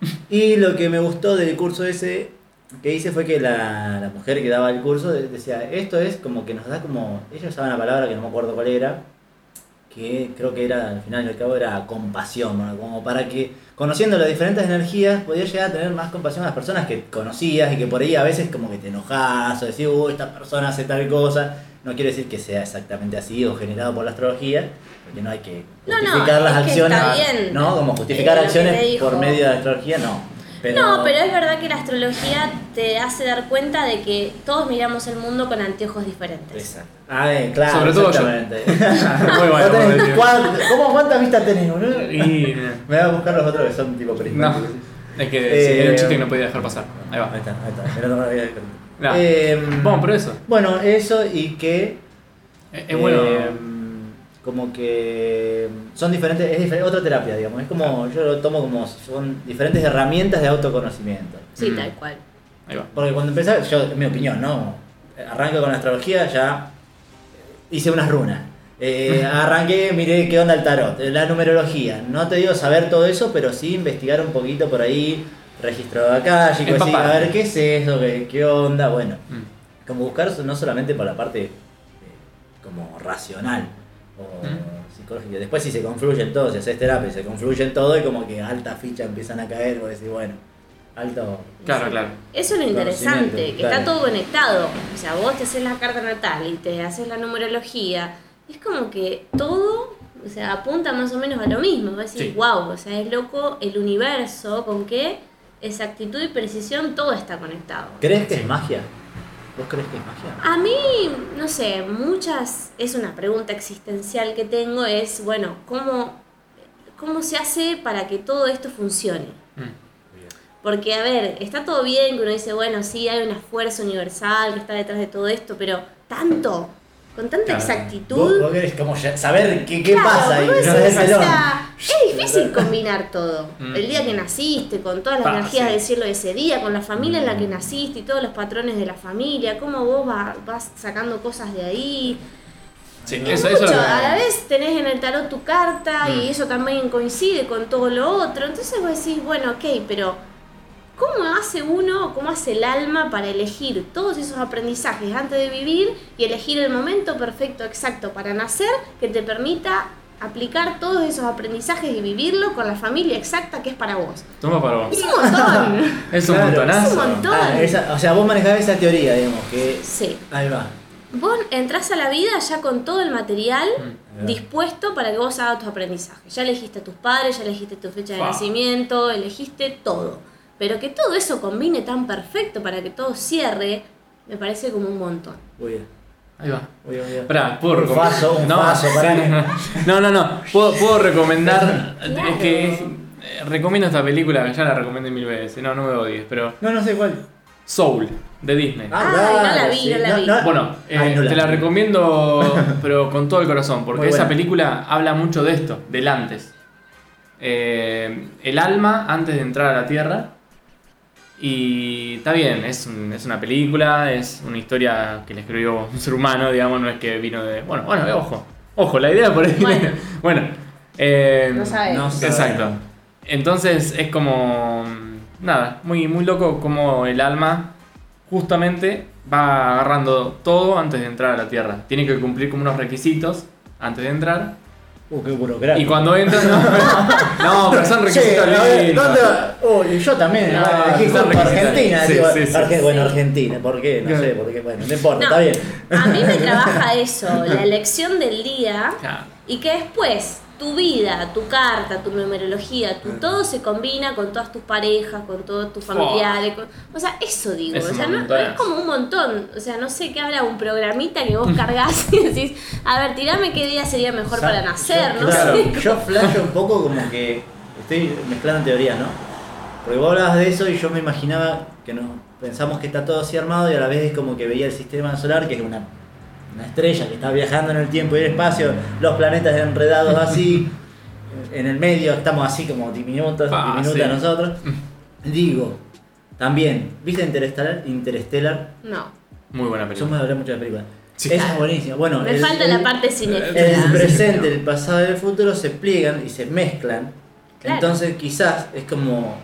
Y lo que me gustó del curso ese que hice fue que la, la mujer que daba el curso de- decía, esto es como que nos da como, ella usaba una palabra que no me acuerdo cuál era, que creo que era, al final y al cabo, era compasión, como para que, conociendo las diferentes energías, podías llegar a tener más compasión a las personas que conocías y que por ahí a veces como que te enojas o decís, uy, esta persona hace tal cosa. No quiere decir que sea exactamente así o generado por la astrología, porque no hay que No, no, justificar las acciones, bien. ¿no? Como justificar Eh, acciones por medio de la astrología, no. Pero, No, pero es verdad que la astrología te hace dar cuenta de que todos miramos el mundo con anteojos diferentes. Exacto. Ah, eh, claro. Sobre todo yo. Muy bueno, ¿Cómo cuántas vistas tenés, boludo? Y. Me voy a buscar los otros que son tipo No, prismáticos. es que Eh, sí, era un chiste que no podía dejar pasar. Ahí va. Ahí está, ahí está. Mirá, No. Eh, Bueno, pero eso. Bueno, eso y que. Es, es bueno. eh, como que son diferentes, es difer- otra terapia, digamos. Es como, yo lo tomo como son diferentes herramientas de autoconocimiento. Sí, Mm. tal cual. Ahí va. Porque cuando empecé, yo, en mi opinión, ¿no? Arranco con la astrología, ya hice unas runas. Eh, arranqué, miré qué onda el tarot, eh, la numerología. No te digo saber todo eso, pero sí investigar un poquito por ahí, registro de acá, y a Empaparte. ver qué es eso, qué, qué onda, bueno. Mm. Como buscar no solamente por la parte eh, como racional o Mm. psicológica. Después si se confluyen todos, si haces terapia, se confluyen todo y como que alta ficha empiezan a caer, vos decís, bueno, alto... Claro, claro. Eso es lo interesante, que claro. está todo conectado. O sea, vos te haces la carta natal y te haces la numerología. Es como que todo, o sea, apunta más o menos a lo mismo. Vos decís, Sí. wow, o sea, es loco el universo, con qué exactitud y precisión todo está conectado. ¿Crees que es magia? ¿Vos crees que es magia? A mí, no sé, muchas, es una pregunta existencial que tengo, es, bueno, ¿cómo, cómo se hace para que todo esto funcione? Mm. Porque, a ver, está todo bien que uno dice, bueno, sí, hay una fuerza universal que está detrás de todo esto, pero tanto, con tanta Claro. ¿Vos, exactitud. vos querés como saber qué, qué Claro, pasa ahí? vos no decís, es o el sea, es difícil combinar todo. Mm. El día que naciste, con todas las Pa, energías sí. del cielo de ese día, con la familia en la que Mm. naciste y todos los patrones de la familia, cómo vos va- vas sacando cosas de ahí. Sí, Y eso, mucho, eso es lo que- a la vez tenés en el tarot tu carta Mm. y eso también coincide con todo lo otro. Entonces vos decís, bueno, ok, pero ¿cómo hace uno, cómo hace el alma para elegir todos esos aprendizajes antes de vivir y elegir el momento perfecto, exacto para nacer que te permita aplicar todos esos aprendizajes y vivirlo con la familia exacta que es para vos? Toma para vos. Es un montón. Es un Claro. montonazo. Es un montón. Ah, esa- o sea, vos manejás esa teoría, digamos, que... sí. Ahí va. Vos entrás a la vida ya con todo el material Mm. dispuesto para que vos hagas tus aprendizajes. Ya elegiste a tus padres, ya elegiste tu fecha de nacimiento, elegiste todo. Pero que todo eso combine tan perfecto para que todo cierre, me parece como un montón. Muy bien. Ahí va. Muy bien, muy bien. Esperá, ¿puedo Un recomendar? faso, un no, pará. No, no, no. Puedo, puedo recomendar. Claro. Es que es- eh, recomiendo esta película que ya la recomendé mil veces. No, no me odies, pero. No, no sé cuál. Soul, de Disney. Ay, no la vi, no la vi. Bueno, eh, Ay, no te la vi. recomiendo, pero con todo el corazón, porque esa película habla mucho de esto, del antes. eh, el alma antes de entrar a la Tierra. Y está bien, es, un- es una película, es una historia que le escribió un ser humano, digamos, no es que vino de... Bueno, bueno, eh, ojo, ojo, la idea por ahí... Bueno. bueno eh, No sé. Exacto. Entonces es como. Nada, muy, muy loco como el alma justamente va agarrando todo antes de entrar a la tierra. Tiene que cumplir como unos requisitos antes de entrar. Uh, qué burocrático. Y cuando entra. No, no, pero son requisitos ver, lindos. ¿dónde va? Uy, yo también. No, ah. Argentina. Sí, digo, sí, sí, Arge- sí. Bueno, Argentina. ¿Por qué? No sé, porque, bueno, no importa, No, está bien. A mí me trabaja eso, la elección del día Claro. y que después tu vida, tu carta, tu numerología, tu todo se combina con todas tus parejas, con todos tus familiares. con- o sea, eso digo. Es o sea, no, es como un montón. O sea, no sé qué habrá un programita que vos cargas y decís, a ver, tirame qué día sería mejor O sea, para nacer, yo, no claro, sé. Yo flasho un poco como que estoy mezclando teorías, ¿no? Porque vos hablabas de eso y yo me imaginaba que nos pensamos que está todo así armado y a la vez es como que veía el sistema solar, que es una, una estrella que está viajando en el tiempo y el espacio, los planetas enredados así, en el medio estamos así como diminutos, Ah, diminutas sí. nosotros. Digo, también, ¿viste Interestelar? Interstellar? No. Muy buena Yo película. me hablé mucho de la película. Sí. Esa es buenísima. Bueno, Me el- falta el- la parte el cinéfila. presente, el pasado y el futuro se pliegan y se mezclan. Claro. Entonces quizás es como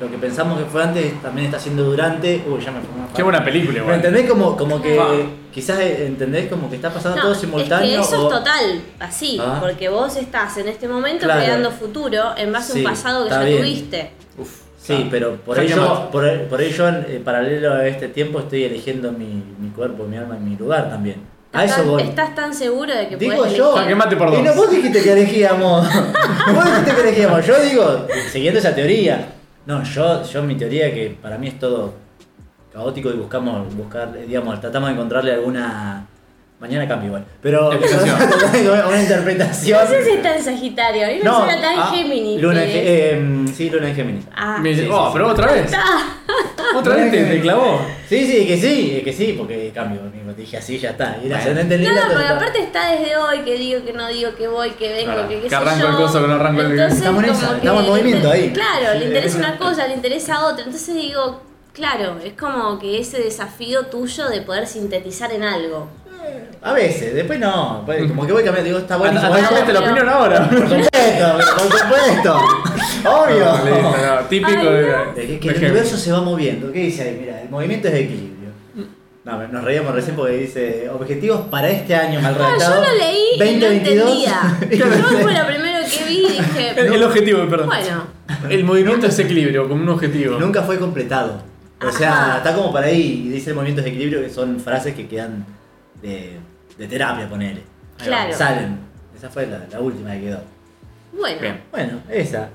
lo que pensamos que fue antes también está siendo durante. Uy, ya me fue una Qué buena película, ¿Me igual. entendés como, como que Ah. quizás eh, entendés como que está pasando No, todo simultáneo? Es que eso o- es total, así, Ah. porque vos estás en este momento Claro. creando futuro en base a Sí, un pasado que ya bien. tuviste. Uf, Sí, claro. pero por ello, por, por ello en paralelo a este tiempo estoy eligiendo mi, mi cuerpo, mi alma y mi lugar también. A eso ¿Estás, voy. estás tan seguro de que Digo puedes yo. por Y dos. no, vos dijiste que elegíamos. vos dijiste que elegíamos. Yo digo, siguiendo esa teoría. No, yo, yo mi teoría que para mí es todo caótico y buscamos, buscar, digamos, tratamos de encontrarle alguna. Mañana cambio igual. Pero una interpretación. No sé si está en Sagitario, a mí me suena tan ah, Géminis. Luna en eh, sí, Luna en Géminis. Ah, Me sí, oh, sí, pero sí. otra vez. Ah, Otra vez te, te clavó. Sí, sí, que sí, que sí, porque cambio. Dije así, ya está. Y ascendente No, Libra, porque aparte está desde hoy que digo que no digo que voy, que vengo, Claro, que qué que sé arranco yo. el coso, que no arranco el- Entonces, Estamos en que estamos en movimiento ahí. Claro, le interesa es una una- cosa, le interesa otra. Entonces digo, claro, es como que ese desafío tuyo de poder sintetizar en algo. A veces, después no. pues, Como que voy cambiando, digo, está esto. cambiaste la opinión ahora. Por supuesto, por supuesto. Obvio. No, listo, no, típico Ay, de. no. Es que, el universo se va moviendo. ¿Qué dice ahí? Mira, el movimiento es de equilibrio. No, nos reíamos recién porque dice objetivos para este año mal No, yo redactado. lo leí y no 2022. entendía. Yo fue lo primero que vi y dije, El, el objetivo, perdón. bueno, El movimiento es equilibrio, como un objetivo. Nunca fue completado. O sea, Ajá. está como para ahí. Y dice el movimiento de equilibrio que son frases que quedan de, de terapia, ponele. Ahí va, Claro. Salen. Esa fue la, la última que quedó. bueno. Bien. Bueno, esa.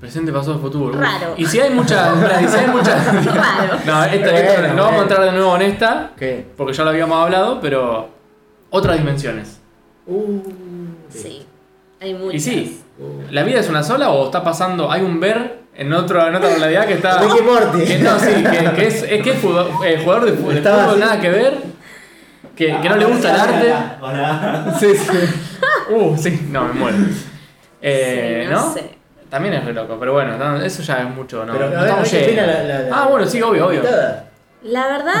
Presente, pasado, futuro. Raro. Y si hay muchas. y si hay muchas. Raro. No, esta, Bueno, no vamos a entrar de nuevo en esta, ¿Qué? porque ya lo habíamos hablado, pero. Otras dimensiones. Uh, Sí, hay muchas. Y sí, ¿la vida es una sola o está pasando? Hay un ver en, otro, en otra realidad que está. Ricky Morty. Que no, sí, que, que es, es que es jugador, eh, jugador de fútbol, de Estaba fútbol, así. nada que ver. Que, que no le gusta el arte. Hola. Sí, sí. Uh, sí, no, me muero. Eh, Sí, ¿No? no sé. También es re loco, pero bueno, no, eso ya es mucho, ¿no? Pero, no ver, estamos ¿qué opina llenos. la- la- la- Ah, bueno, sí, obvio, obvio. La verdad,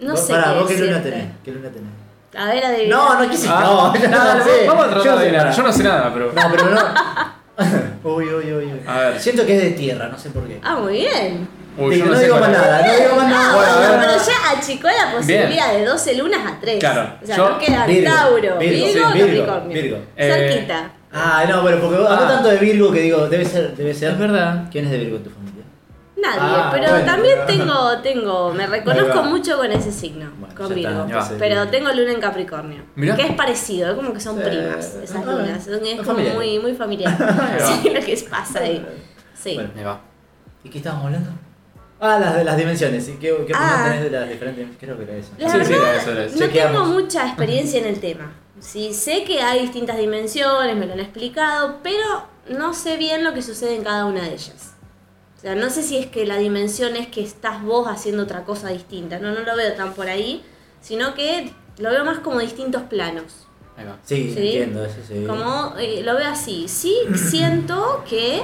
no Vos- sé Pará, qué vos qué luna tenés. ¿Qué luna tenés? A ver, adivina. No, no quise. Ah, no, no, no, no, sé. Vamos a tratar Yo de no sé adivinar. nada. Yo no sé nada, pero. No, pero no. uy, uy, uy, uy. A ver. Siento que es de tierra, no sé por qué. Ah, muy bien. Uy, yo no, no, sé digo más nada, no digo más Ah, nada. Bueno, bueno, ya achicó la posibilidad de 12 lunas a 3. Claro, O sea, yo- no queda Virgo, Tauro, Virgo, Virgo, sí, o Virgo, Capricornio. Virgo. Eh, Cerquita. Ah, no, pero porque vos hablo Ah. tanto de Virgo que digo, debe ser, debe ser. Es verdad. ¿Quién es de Virgo en tu familia? Nadie, Ah, pero bueno, también pero- tengo, tengo, me reconozco mucho con ese signo, Bueno, con está, Virgo. entonces- pero tengo luna en Capricornio. Mirá. Que es parecido, es como que son Eh, primas esas ah, lunas. Es como familiares. muy, muy familiar. sí, lo que pasa ahí. Sí. Bueno. Me va. ¿Y qué estábamos hablando? Ah, las de las dimensiones. ¿Y ¿Qué, qué opinión Ah. tenés de las diferentes? Creo que era eso. La Sí, sí, verdad, era eso, era eso. no tengo mucha experiencia en el tema. Sí, sé que hay distintas dimensiones, me lo han explicado, pero no sé bien lo que sucede en cada una de ellas. O sea, no sé si es que la dimensión es que estás vos haciendo otra cosa distinta. No, no lo veo tan por ahí, sino que lo veo más como distintos planos. Ahí va. Sí, ¿Sí? entiendo eso, sí. Como eh, lo veo así. Sí siento que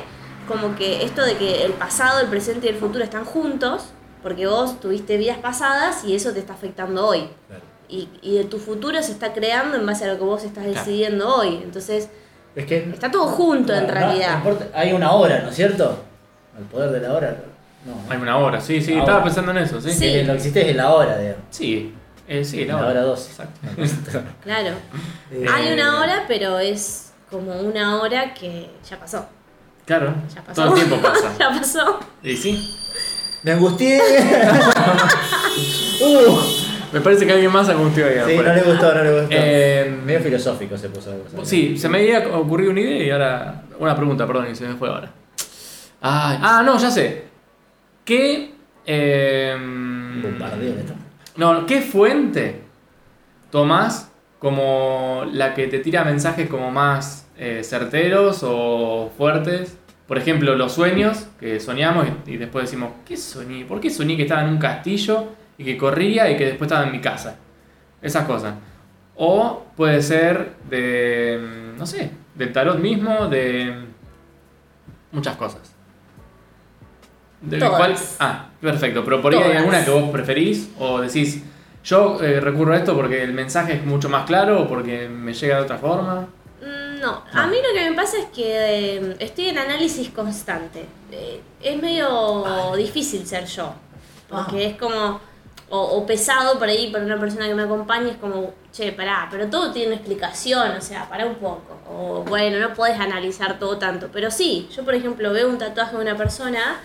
como que esto de que el pasado, el presente y el futuro están juntos, porque vos tuviste vidas pasadas y eso te está afectando hoy. Claro. Y, y de tu futuro se está creando en base a lo que vos estás Claro. decidiendo hoy. Entonces, Es que. está todo junto en no, realidad. no hay una hora, ¿no es cierto? El poder de la hora. No. Hay una hora, sí, sí, Ahora. estaba pensando en eso, sí. Sí. Lo que existe es la hora, digamos. Sí, eh, sí, la La hora. hora 12. Exacto. Claro. Eh, Hay una hora, pero es como una hora que ya pasó. Claro, Ya pasó. todo el tiempo pasa. ya pasó. Y sí. Me angustié. uh, Me parece que alguien más angustió ahí sí, afuera. no le gustó, no le gustó. Eh, Medio filosófico se puso. algo. Sí, se me había ocurrido una idea y ahora. Una pregunta, perdón, y se me fue ahora. Ay, ah, no, ya sé. ¿Qué. eh, Bombardeo esto. no, ¿qué fuente tomás como la que te tira mensajes como más eh, certeros o fuertes? Por ejemplo, los sueños, que soñamos y, y después decimos, ¿qué soñé? ¿Por qué soñé que estaba en un castillo y que corría y que después estaba en mi casa? Esas cosas. O puede ser de, mm, no sé, del tarot mismo, de muchas cosas. ¿De Todas. cuál? Ah, perfecto. Pero por ahí hay alguna que vos preferís o decís, yo eh, recurro a esto porque el mensaje es mucho más claro o porque me llega de otra forma. No, a mí lo que me pasa es que eh, estoy en análisis constante. Eh, es medio difícil ser yo, porque Ah. es como, o, o pesado por ahí para una persona que me acompañe, es como, che, pará, pero todo tiene una explicación, o sea, pará un poco. O bueno, no podés analizar todo tanto, pero sí, yo por ejemplo veo un tatuaje de una persona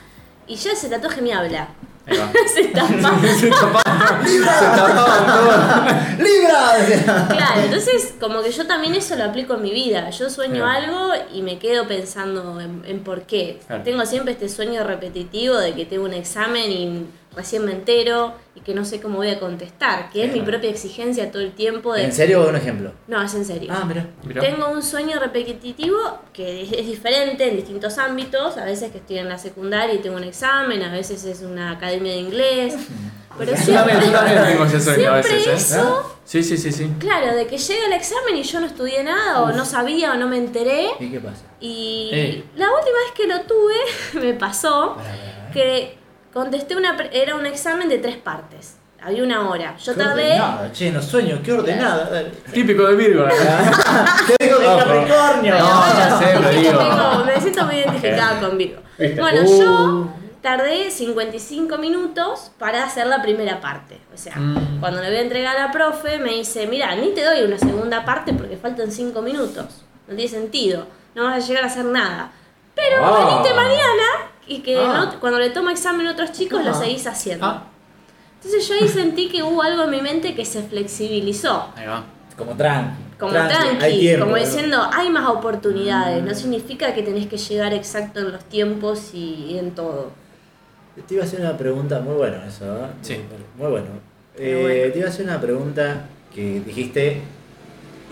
y ya ese tatuaje me habla. Ahí va. Se tapa. Se tapaban, se tapaban. ¡Libra! Claro, entonces como que yo también eso lo aplico en mi vida. Yo sueño Claro. algo y me quedo pensando en, en por qué. Claro. Tengo siempre este sueño repetitivo de que tengo un examen y recién me entero y que no sé cómo voy a contestar, que es mi propia exigencia todo el tiempo de... ¿En serio un ejemplo? No, es en serio. Ah, mira. Tengo un sueño repetitivo que es, es diferente en distintos ámbitos. A veces que estoy en la secundaria y tengo un examen, a veces es una academia de inglés. Pero siempre, yo también tengo ese sueño a veces, ¿eh? eso Sí, sí, sí, sí. Claro, de que llega el examen y yo no estudié nada, o no sabía, o no me enteré. ¿Y qué pasa? Y Eh. la última vez que lo tuve, me pasó que contesté una. Era un examen de tres partes. Había una hora. Yo Qué tardé. ordenada, Che, no sueño, qué ordenada. Típico de Virgo. ¿Qué digo de. Capricornio? No, ya sé, digo. me siento muy identificada con Virgo. Bueno, Uh. yo tardé 55 minutos para hacer la primera parte. O sea, Mm. cuando le voy a entregar a la profe, me dice, mira, ni te doy una segunda parte porque faltan 5 minutos. No tiene sentido. No vas a llegar a hacer nada. Pero veniste mañana y que Ah. no- cuando le toma examen a otros chicos lo Ah. seguís haciendo. Ah, Entonces yo ahí sentí que hubo algo en mi mente que se flexibilizó. ahí va. Como tranqui. Como hay tranqui, tiempo, como ¿no? diciendo, hay más oportunidades. No significa que tenés que llegar exacto en los tiempos y, y en todo. Te iba a hacer una pregunta, muy bueno eso, ¿eh? Sí. Muy bueno. Pero Eh, bueno. Te iba a hacer una pregunta que dijiste.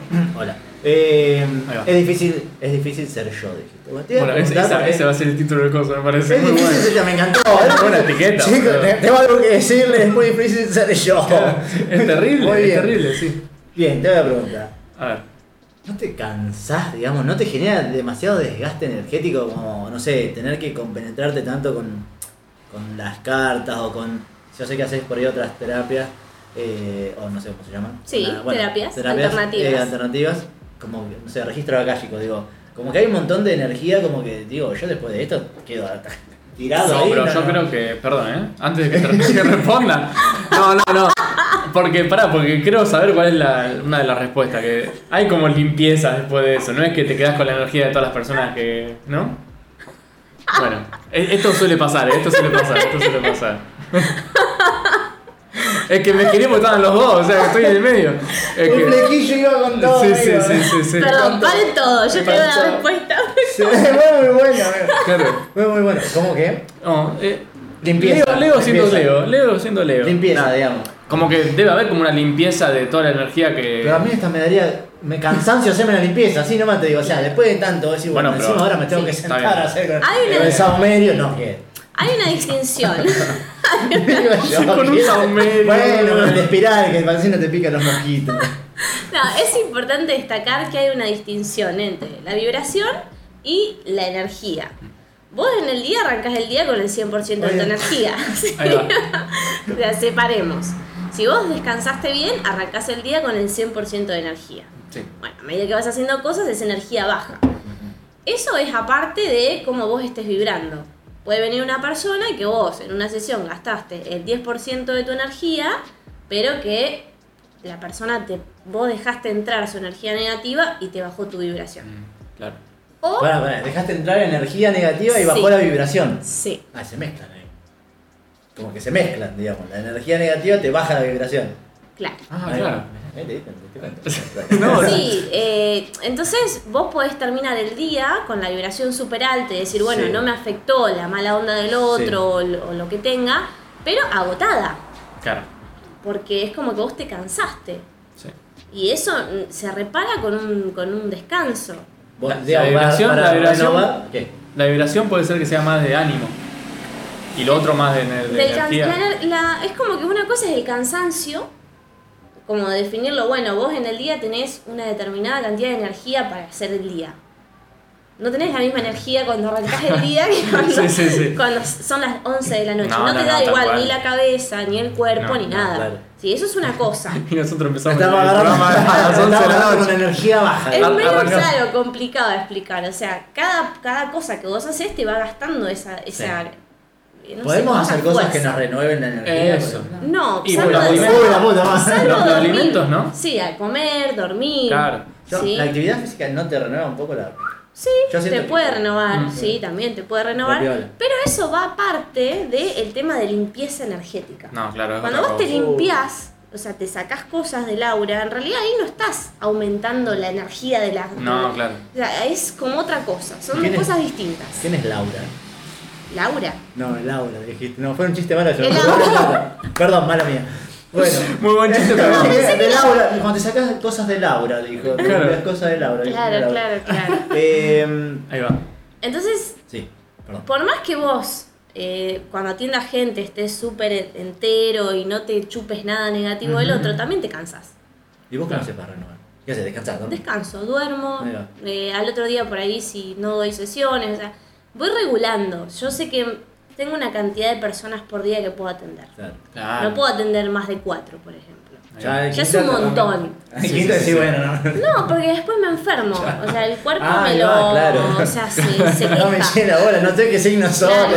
Hola. Eh, es difícil, es difícil ser yo, dijiste. Bueno, ese, esa- ese va a ser el título del coso, me parece. Es Muy difícil bueno. ser yo, me encantó. ¿eh? Buena etiqueta, tengo algo que decirle, es muy difícil ser yo. Es terrible, Muy es bien. terrible, sí. Bien, te voy a preguntar. A ver. ¿No te cansás, digamos, no te genera demasiado desgaste energético como, no sé, tener que compenetrarte tanto con, con las cartas o con, yo sé que haces por ahí otras terapias, eh, o no sé cómo se llaman? Sí, Una- terapias alternativas. eh, alternativas, como, no sé, registro acálico, digo, como que hay un montón de energía, como que, digo, yo después de esto quedo tirado No, ahí. pero no, yo no. creo que, perdón, ¿eh? Antes de que, que responda. No, no, no. Porque, pará, porque quiero saber cuál es la, una de las respuestas. Que hay como limpieza después de eso. No es que te quedas con la energía de todas las personas que. ¿No? Bueno, e- esto suele pasar, ¿eh? esto suele pasar, esto suele pasar. Es que me quería porque estaban los dos, o sea, que estoy en el medio. Es Un que- flequillo iba con todo. Sí, sí, sí, sí, sí. Perdón, paren todo, yo Me tengo la respuesta. Sí, muy, muy bueno, Claro. muy, muy bueno. ¿Cómo que? No, eh, Limpieza, Leo, Leo siendo limpieza. Leo, Leo siendo Leo. Limpieza, Nada. digamos. Como que debe haber como una limpieza de toda la energía que. Pero a mí esta me daría me cansancio hacerme la limpieza, así nomás te digo, o sea, después de tanto, decir, bueno, Bueno, pero- encima ahora me tengo sí, que sentar a hacer con Hay una- con el saumerio, no quiero. Hay una distinción. Con un saumerio. Bueno, con el espiral, que parece no te pican los mosquitos. No, es importante destacar que hay una distinción entre la vibración y la energía. Vos en el día arrancás el día con el 100% de tu energía. ¿sí? Ahí va. O sea, separemos. Si vos descansaste bien, arrancás el día con el 100% de energía. Sí. Bueno, a medida que vas haciendo cosas, esa energía baja. Eso es aparte de cómo vos estés vibrando. Puede venir una persona y que vos en una sesión gastaste el 10% de tu energía, pero que la persona te vos dejaste entrar su energía negativa y te bajó tu vibración. Mm, Claro. O Pará, pará, dejaste entrar energía negativa y bajó Sí. la vibración. sí, Ah, se mezclan ahí. Como que se mezclan, digamos. La energía negativa te baja la vibración. claro. Ah, Ahí claro. Sí, eh, entonces vos podés terminar el día con la vibración súper alta y decir, bueno, Sí. no me afectó la mala onda del otro Sí. o, lo, o lo que tenga, pero agotada, Claro. porque es como que vos te cansaste. Sí. Y eso mm, se repara con un, con un descanso. Vos, La- la para- vibración- para la vibración- renovar- ¿Qué? La vibración puede ser que sea más de ánimo. Y lo otro más de, de energía. la- la- es como que una cosa es el cansancio, como definirlo, bueno, vos en el día tenés una determinada cantidad de energía para hacer el día. No tenés la misma energía cuando arrancás el día que cuando, Sí, sí, sí. cuando son las 11 de la noche. No, No, no, te no, da tal igual ni la cabeza, ni el cuerpo, No, ni no, nada. claro. Sí, eso es una cosa. Y nosotros empezamos el programa a las 11 de la noche. con energía baja. Es medio claro, complicado de explicar. O sea, cada, cada cosa que vos haces te va gastando esa. esa sé, Podemos hacer cosas que nos renueven la energía. Eso. No, Y salvo alimentos. Uy, la puta salvo Los- alimentos, ¿no? Sí, a comer, dormir. Claro. Yo- Sí, La actividad física no te renueva un poco la. sí te que- puede renovar. Mm. Sí, también te puede renovar. Pero eso va aparte del tema de limpieza energética. No, claro. Cuando vos te cosa. limpias, o sea, te sacás cosas del aura, en realidad ahí no estás aumentando la energía de la. No, claro. O sea, es como otra cosa. Son ¿Quién dos cosas distintas. ¿Quién es Laura? Laura. No, Laura, dijiste. No, fue un chiste malo. yo. Laura. Perdón, mala mía. Bueno. Muy buen chiste, pero no. de Laura, cuando te sacas cosas de Laura, dijo. Claro. Las cosas de Laura. dijo Claro, Laura. claro, claro. Eh, Ahí va. Entonces, sí, perdón. por más que vos, eh, cuando atiendas gente, estés súper entero y no te chupes nada negativo del otro, también te cansás. ¿Y vos Claro. haces para renovar? ¿Qué haces? ¿Descansar? ¿no? Descanso, duermo. Eh, al otro día por ahí si no doy sesiones, o sea, voy regulando. Yo sé que tengo una cantidad de personas por día que puedo atender. Claro. No puedo atender más de cuatro, por ejemplo. Ya es un montón. Sí, sí, sí, sí. bueno, no. No, porque después me enfermo. O sea, el cuerpo Ah, me lo. va, claro. O sea, se, se No me llena bola, no sé qué signo sos. Claro.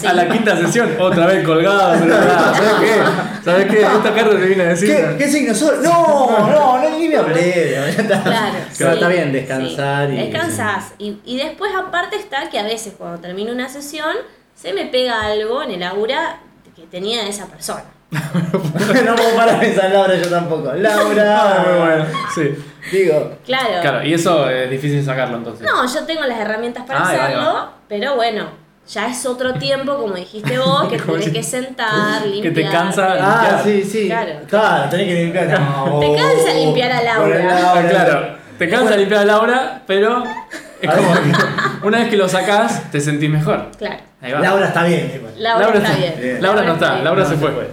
Sí. A la quinta sesión, otra vez colgado. pero ¿Sabes qué? ¿Sabes qué? Esta carta te viene a decir. ¿Qué, ¿Qué signo? No, no, no, ni me hablé. Claro, Pero sí, está bien descansar sí. y. Descansás. Y, y después, aparte, está que a veces cuando termino una sesión, se me pega algo en el aura que tenía esa persona. no puedo parar de pensar Laura yo tampoco. Laura. Ah, muy bueno. Sí. Digo, Claro. Claro, y eso es difícil sacarlo entonces. No, yo tengo las herramientas para Ah, ahí va, ahí hacerlo, va. pero bueno, ya es otro tiempo, como dijiste vos, que tenés que sentar, que limpiar. te cansa- ah, sí, sí. Claro. Claro, tenés que limpiar. No, Te cansa limpiar a Laura. Claro, te cansa limpiar a Laura, pero es como que una vez que lo sacás, te sentís mejor. Claro. Ahí va. Laura está bien. igual. Laura, Laura está está- bien. bien. Laura no está, bien. Laura No, se fue.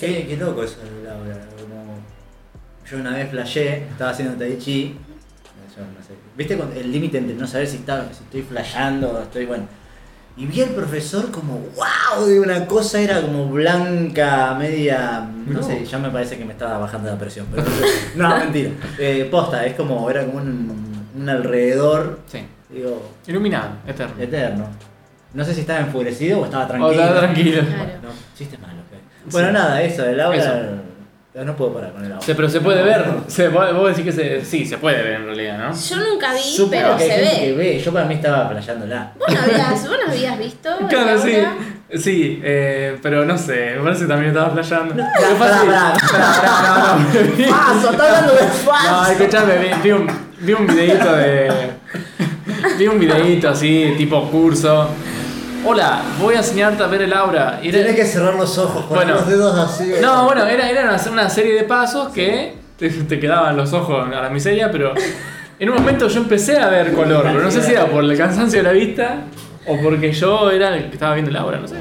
Qué, qué loco eso de Laura. Como... Yo una vez flashé, estaba haciendo Tai Chi. yo no sé, ¿Viste el límite entre no saber si, está, si estoy flasheando o estoy bueno? Y vi al profesor como, wow, de una cosa era como blanca, media. No, No. sé, ya me parece que me estaba bajando la presión. Pero no, mentira. Eh, posta, es como, era como un, un alrededor, Sí. digo, Iluminado, eterno. eterno. No sé si estaba enfurecido o estaba O tranquilo. estaba tranquilo. Claro. No, chistes malos. ¿eh? Bueno, nada, eso, el aura. Eso. No puedo parar con el aura. Se- pero se puede ver. Se, vos decís que se, sí, se puede ver en realidad, ¿no? Yo nunca vi, Supongo pero que hay se gente que ve. ve. Yo para mí estaba playándola. ¿Vos no habías, vos no habías visto? Claro, sí. Sí, eh, pero no sé, me parece que también estaba flasheando. Que- pará, pará, No, no, vi- ¡Paso! ¡Está hablando de No, falso! escuchame, vi, un, vi un videito de. Vi un videito así, tipo curso. Hola, voy a enseñarte a ver el aura. Era- Tenés que cerrar los ojos, poner Bueno. los dedos así. No, bueno, era, era una, una serie de pasos que te, te quedaban los ojos a la miseria, pero en un momento yo empecé a ver color, pero no sé si era por el cansancio de la vista o porque yo era el que estaba viendo la obra, no sé.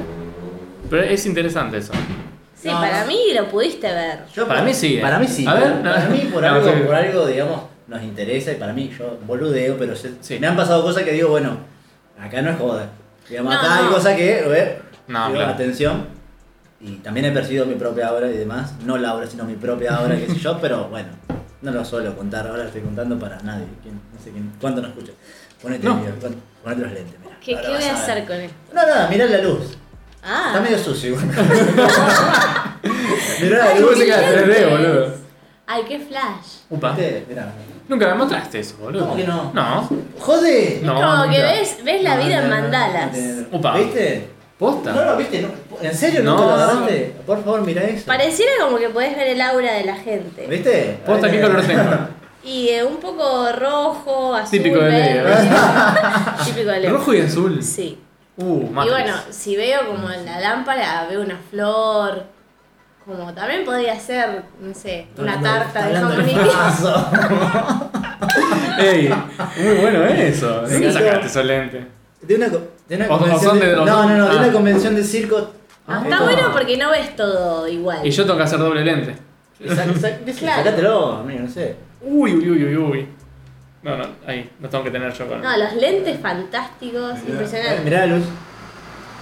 Pero es interesante eso. Sí, No, para no. mí lo pudiste ver. Yo Para mí sí, ¿eh? Para mí sí. A ver, para no. mí por No, algo, sí. por algo, digamos, nos interesa y para mí yo boludeo, pero se- Sí. me han pasado cosas que digo, bueno, acá no es joda. Digamos, No, acá hay cosas que, a ver, No, digo, claro. atención. Y también he percibido mi propia obra y demás. No la obra, sino mi propia obra, qué sé yo, pero bueno, no lo suelo contar. Ahora lo estoy contando para nadie. ¿Quién- no sé quién, ¿Cuánto no escucha? Ponete, No. mira, pon- ponete los lentes, mira. ¿Qué, voy a ver. hacer con esto? No, nada, mirá la luz. Ah, Está medio sucio. igual. mirá la luz. era 3D, boludo. Ay, qué flash. Upa. ¿Viste? Mirá. Nunca me mostraste eso, boludo. ¿Cómo que no? No. ¡Jode! No, Como que nunca. ves, ves la No, vida no, en no, no, mandalas. no, no, no. Upa. ¿Viste? ¿Posta? No, no, ¿viste? No, ¿En serio No. nunca lo agarraste? Por favor, mira eso. Pareciera como que podés ver el aura de la gente. ¿Viste? ¿Posta qué color tengo? Y eh, un poco rojo, azul. Típico de Leo. verde. Típico de Leo. Rojo y azul. Sí. Uh, Y Matrix. bueno, si veo como en la lámpara, veo una flor. Como también podría ser, no sé, una tarta de jamón y queso. Ey, muy bueno eso. ¿De Sí, sacaste esos lentes? De una, co- de una O- o convención son de, de- No, no, no, de ah. una convención de circo. Ah, está no. bueno porque no ves todo igual. Y yo tengo que hacer doble lente. Sac- sac- ¿qué? Claro. Sacátelo, amigo, no sé. Uy, uy, uy, uy, uy. No, no, ahí, no tengo que tener yo con. No, los lentes fantásticos, impresionantes. Mirá la luz.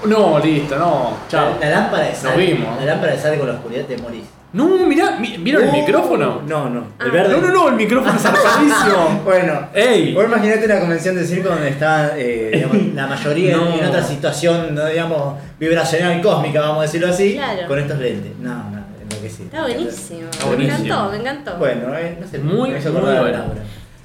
No, listo, no. Chao. La, la lámpara de sal. vimos. La lámpara de sal con la oscuridad te morís. No, mirá, mi- ¿vieron el micrófono? No, no. Ah. El verde. No, no, no, el micrófono es zarpadísimo. Bueno, Ey. Vos imaginate una convención de circo donde está eh, digamos, la mayoría en- No. en otra situación, no, digamos, vibracional cósmica, vamos a decirlo así, Claro. con estos lentes. No, no, enloquecido. Está buenísimo. Está Me buenísimo. encantó, me encantó. Bueno, eh, no sé, Muy, me hizo muy acordar a bueno. Laura.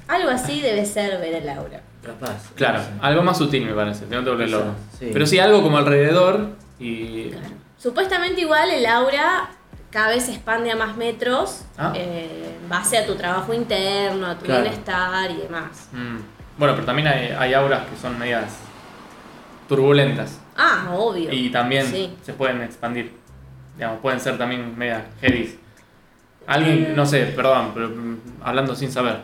Algo así debe ser ver el aura. Capaz. Claro, no sé. algo más sutil me parece, no te Quizás, loco. sí. Pero sí, algo como alrededor y. Supuestamente igual el aura cada vez se expande a más metros Ah. eh, en base a tu trabajo interno, a tu Claro. bienestar y demás. Mm. Bueno, pero también hay, hay auras que son medias turbulentas Ah, obvio. y también Sí. se pueden expandir. Digamos, pueden ser también medias heavy. Alguien, no sé, perdón, pero mm, hablando sin saber.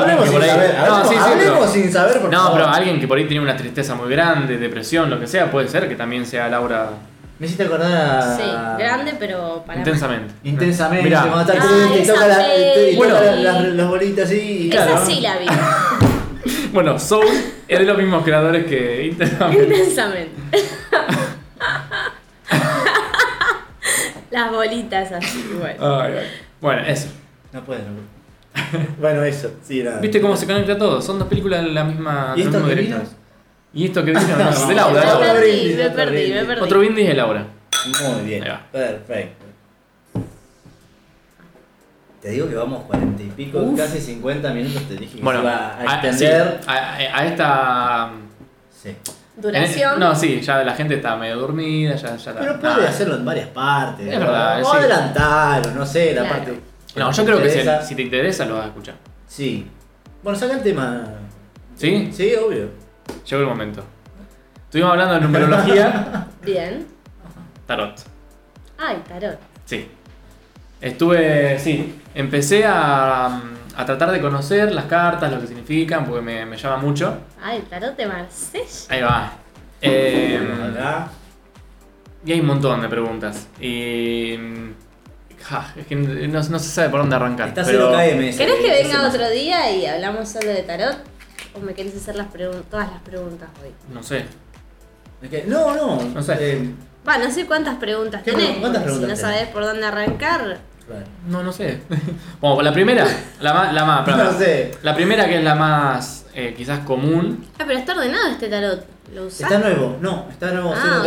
Hablemos sin por ahí- saber, No, hablemos, sí, sí, hablemos pero- sin saber, por No, favor. pero alguien que por ahí tiene una tristeza muy grande, depresión, lo que sea, puede ser que también sea Laura Me hiciste acordar a... Sí, grande, pero para intensamente. Intensamente, Mirá. cuando está Ah, triste y esa toca, la, toca las, las bolitas así. y- Esa claro. sí la vi. Bueno, Soul es de los mismos creadores que intensamente. Intensamente. Las bolitas así, bueno. Ay, ay. Bueno, eso. No puede, no puede. bueno, eso, sí, nada. ¿Viste cómo se conecta todo? Son dos películas de la misma. ¿Y esto mismo que vino? ¿Y esto que vino? No, No, de Laura. de me perdí, me perdí, me perdí. Otro brindis de Laura. Muy bien, perfecto. Te digo que vamos cuarenta y pico, Uf. casi 50 minutos. Te dije que Bueno, iba a a, sí, extender. a, a esta. Sí. Duración. no, sí, ya la gente está medio dormida, ya, ya. Pero puede nada. hacerlo en varias partes. Es verdad, O sí. adelantarlo, no sé, la Claro. parte. No, yo creo que si, te interesa lo vas a escuchar. Sí. Bueno, saca el tema. ¿Sí? Sí, obvio. Llegó el momento. Estuvimos hablando de numerología, Bien. tarot. Ay, tarot. Sí. Estuve, sí, empecé a, a tratar de conocer las cartas, lo que significan, porque me, me llama mucho. Ay, el tarot de Marsella. Ahí va. Eh, y hay un montón de preguntas. Y. ja, es que no, no se sabe por dónde arrancar. Está pero 0 KM. ¿Querés que ese venga otro día y hablamos solo de tarot? ¿O me querés hacer las todas las preguntas hoy? No sé. Es que- no, no. No sé. eh, Va, no sé cuántas preguntas ¿Qué tenés. cuántas preguntas si no sabés por dónde arrancar. claro. No, no sé. Bueno, la primera, la más. La, más, perdón. No sé. la primera que es la más eh, quizás común. Ah, pero está ordenado este tarot. Está nuevo, no, está nuevo. Ah.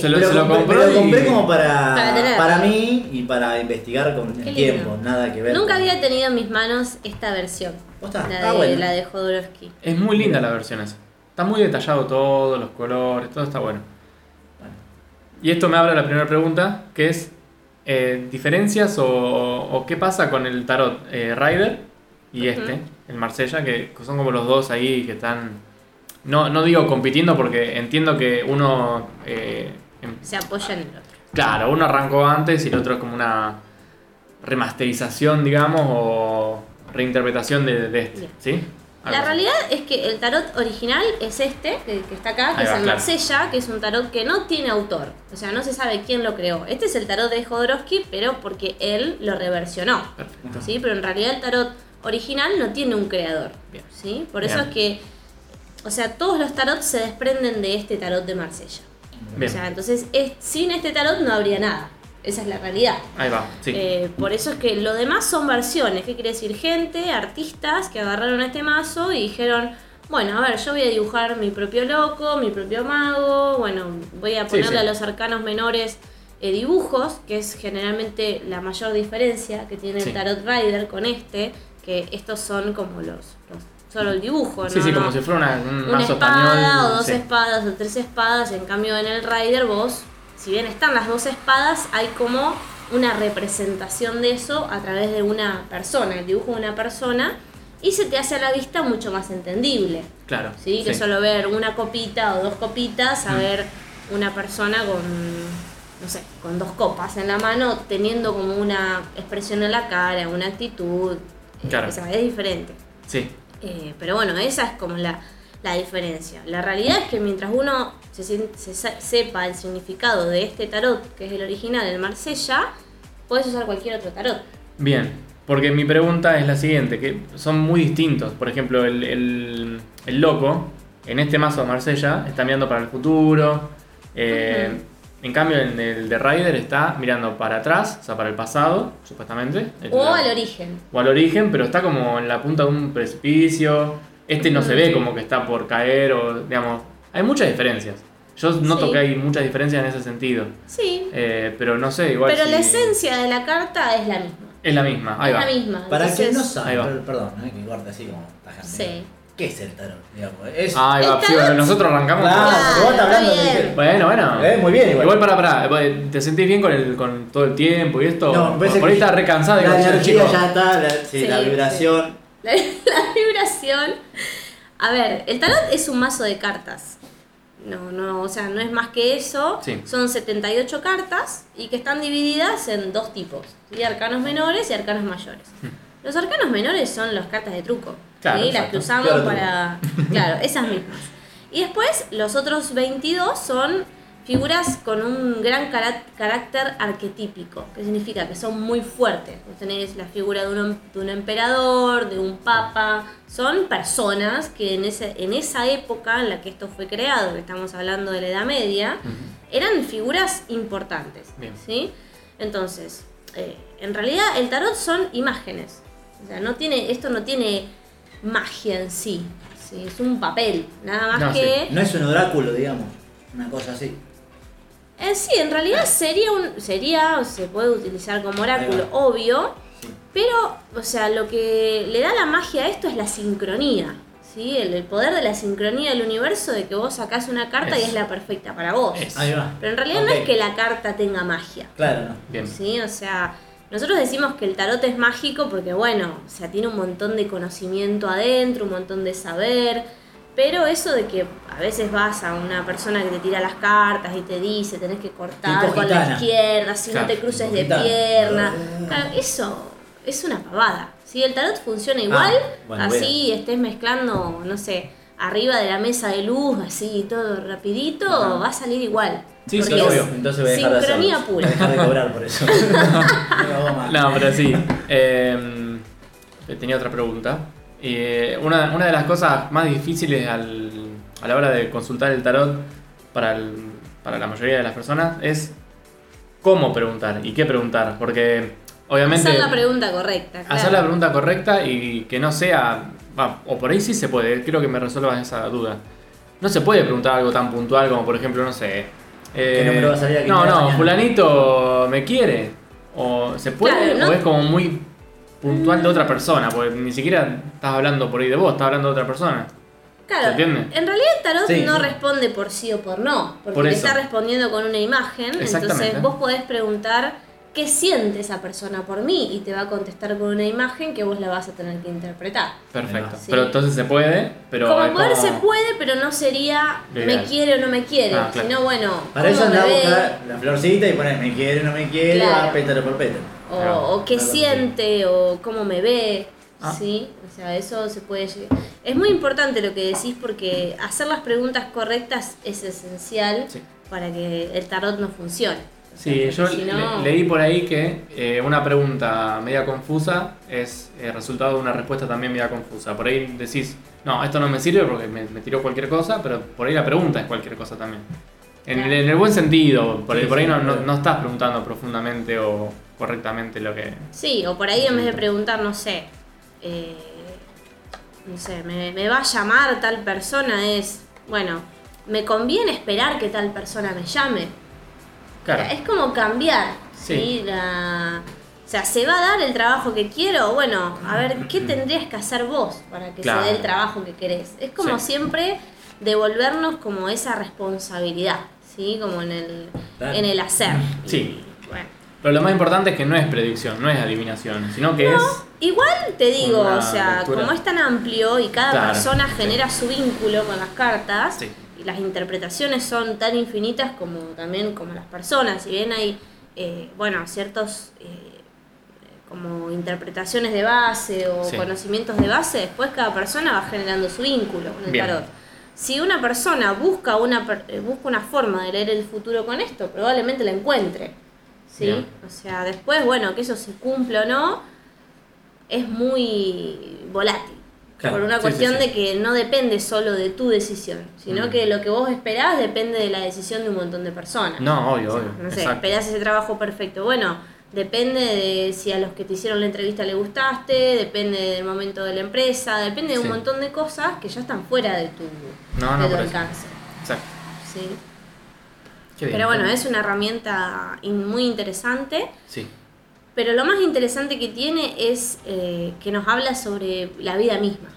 Se lo, Pero se lo compré- compró pero y- lo compré como para, Para mí y para investigar con Qué el lindo. tiempo, nada que ver. Nunca con- había tenido en mis manos esta versión. La de, Ah, bueno. la de Jodorowsky. Es muy linda la versión esa. Está muy detallado todo, los colores, todo está bueno. Bueno. Y esto me abre la primera pregunta, que es eh, diferencias o, o qué pasa con el tarot eh, Rider y este, el Marsella, que son como los dos ahí que están... No, no digo compitiendo porque entiendo que uno... eh, em- Se apoya en el otro. claro, uno arrancó antes y el otro es como una remasterización, digamos, o reinterpretación de, de este, Bien. ¿sí? Algo La así. realidad es que el tarot original es este, que, que está acá, que Ahí es va, el claro. Marsella, que es un tarot que no tiene autor. O sea, no se sabe quién lo creó. Este es el tarot de Jodorowsky, pero porque él lo reversionó. Perfecto. ¿sí? Pero en realidad el tarot original no tiene un creador. Bien. ¿sí? Por eso es que, o sea, todos los tarots se desprenden de este tarot de Marsella. Bien. O sea, entonces es- sin este tarot no habría nada. Esa es la realidad. Ahí va, sí. Eh, por eso es que lo demás son versiones. ¿Qué quiere decir? Gente, artistas que agarraron este mazo y dijeron, bueno, a ver, yo voy a dibujar mi propio loco, mi propio mago, bueno, voy a ponerle sí. a los arcanos menores eh, dibujos, que es generalmente la mayor diferencia que tiene el Tarot Rider con este, que estos son como los, los- solo el dibujo, sí, ¿no? sí, No- como si fuera una, un una mazo espada español. o dos sí. espadas o tres espadas. En cambio, en el Rider, vos, si bien están las dos espadas, hay como una representación de eso a través de una persona, el dibujo de una persona, y se te hace a la vista mucho más entendible. Claro. ¿sí? Que sí. solo ver una copita o dos copitas a Mm. ver una persona con, no sé, con dos copas en la mano, teniendo como una expresión en la cara, una actitud. eh, Claro. sea, es diferente. Sí, Eh, pero bueno, esa es como la, la diferencia. La realidad es que mientras uno se, se sepa el significado de este tarot, que es el original, el Marsella, puedes usar cualquier otro tarot. Bien, porque mi pregunta es la siguiente, que son muy distintos. Por ejemplo, el, el- el loco, en este mazo de Marsella, está mirando para el futuro. eh, En cambio, en el de Ryder está mirando para atrás, o sea, para el pasado, supuestamente. El- O al origen. o al origen, pero está como en la punta de un precipicio. Este no se ve como que está por caer, o digamos, hay muchas diferencias. Yo noto Sí. que hay muchas diferencias en ese sentido. Sí. Eh, pero no sé, igual. pero la esencia de la carta es la misma. Es la misma, ahí es va. la misma. Para Entonces, quien no Ahí sabe, perdón, eh, que corta así como tajante. Sí. ¿Qué es el tarot? Digamos, es, Ahí va, El sí, nosotros arrancamos. Claro, Claro, vos estás hablando está de Bueno, bueno. Eh, muy bien, igual. Igual para, para, ¿te sentís bien con, el, con todo el tiempo y esto? No, me por ahí que estás re cansado y La energía chico, ya está, la, sí, Sí, la sí. vibración. La, la vibración. A ver, el tarot es un mazo de cartas. No, no, o sea, no es más que eso. Sí. Son 78 cartas y que están divididas en dos tipos, ¿sí? arcanos menores y arcanos mayores. Los arcanos menores son las cartas de truco, Claro, ¿sí? las que usamos Claro, para... Claro, esas mismas. Y después los otros 22 son figuras con un gran cará- carácter arquetípico, que significa que son muy fuertes. Vos tenés la figura de un, de un emperador, de un papa, son personas que en, ese, en esa época en la que esto fue creado, que estamos hablando de la Edad Media, eran figuras importantes. Bien. ¿sí? Entonces, eh, en realidad el tarot son imágenes. O sea, no tiene, esto no tiene magia en sí. ¿sí? Es un papel, nada más No, que... No es un oráculo, digamos. Una cosa así. Eh, sí, en realidad sería un sería o se puede utilizar como oráculo, obvio, Sí. pero o sea, lo que le da la magia a esto es la sincronía, ¿sí? El, el poder de la sincronía del universo de que vos sacás una carta y Es. la perfecta para vos. Ahí va. Pero en realidad no es que la carta tenga magia. Claro, no. Bien. ¿sí? O sea, nosotros decimos que el tarot es mágico porque, bueno, o sea, tiene un montón de conocimiento adentro, un montón de saber, pero eso de que a veces vas a una persona que te tira las cartas y te dice tenés que cortar con la izquierda, si Claro, no te cruces de pierna, Ah. claro, eso es una pavada. ¿sí? El tarot funciona igual, Ah, bueno, así estés mezclando, no sé, arriba de la mesa de luz, así todo rapidito, Ajá. va a salir igual. Sí, sí, obvio. Entonces voy a dejar de hacerlo. sincronía pura. Voy a dejar de cobrar por eso. No pero sí. Eh, tenía otra pregunta. Eh, una, una de las cosas más difíciles al- a la hora de consultar el tarot para, el- para la mayoría de las personas es cómo preguntar y qué preguntar. Porque obviamente Hacer la pregunta correcta. claro. hacer la pregunta correcta y que no sea... va, o por ahí sí se puede, quiero que me resuelvas esa duda. No se puede preguntar algo tan puntual como por ejemplo, no sé... eh, ¿Qué número va a salir a no, no, mañana? fulanito me quiere. O se puede, Claro, no- o es como muy puntual de otra persona, porque ni siquiera estás hablando por ahí de vos, estás hablando de otra persona. Claro, ¿Se entiende? en realidad el tarot Sí, no sí. responde por sí o por no, porque Por te está respondiendo con una imagen, entonces vos podés preguntar qué siente esa persona por mí y te va a contestar con una imagen que vos la vas a tener que interpretar. Perfecto. Sí. Pero entonces se puede, pero. como poder como- se puede, pero no sería me quiere o no me quiere, Ah, claro. sino bueno, Para eso anda a buscar la florcita y poner me quiere, no me quiere, Claro. va pétalo por pétalo. o, Claro. o qué siente, o cómo me ve. Ah. ¿sí? O sea, eso se puede llegar. Es muy importante lo que decís porque hacer las preguntas correctas es esencial Sí. para que el tarot no funcione. Sí, yo si no- le- leí por ahí que eh, una pregunta media confusa es eh, resultado de una respuesta también media confusa. Por ahí decís, no, esto no me sirve porque me, me tiró cualquier cosa, pero por ahí la pregunta es cualquier cosa también. En, el, en el buen sentido, por, ahí- por ahí no, no, claro. no estás preguntando profundamente o correctamente lo que... Sí, o por ahí en vez de preguntar, no sé, eh, no sé, me, me va a llamar tal persona, es, bueno, ¿me conviene esperar que tal persona me llame? Claro, Es como cambiar, Sí. ¿sí? La- o sea, ¿se va a dar el trabajo que quiero? Bueno, a ver, ¿qué tendrías que hacer vos para que Claro. se dé el trabajo que querés? Es como Sí. siempre devolvernos como esa responsabilidad, ¿sí? Como en el, en el hacer. Sí. Y, bueno. pero lo más importante es que no es predicción, no es adivinación, sino que es... Igual te digo, o sea, lectura. como es tan amplio y cada Claro, persona sí. genera su vínculo con las cartas Sí. Las interpretaciones son tan infinitas como también como las personas. Si bien hay, eh, bueno, ciertos eh, como interpretaciones de base o Sí. conocimientos de base, después cada persona va generando su vínculo con el Bien. tarot. Si una persona busca una, eh, busca una forma de leer el futuro con esto, probablemente la encuentre. ¿sí? Bien. O sea, después, bueno, que eso se cumpla o no, es muy volátil. Claro, por una sí, sí, cuestión sí. de que no depende solo de tu decisión, sino Mm. que lo que vos esperás depende de la decisión de un montón de personas. No, obvio, O sea, obvio. no sé, exacto. esperás ese trabajo perfecto. Bueno, depende de si a los que te hicieron la entrevista le gustaste, depende del momento de la empresa, depende de un montón de cosas que ya están fuera de tu, No, no, de tu alcance. Exacto. ¿sí? Qué bien. Pero bueno, es una herramienta muy interesante. Sí. Pero lo más interesante que tiene es eh, que nos habla sobre la vida misma.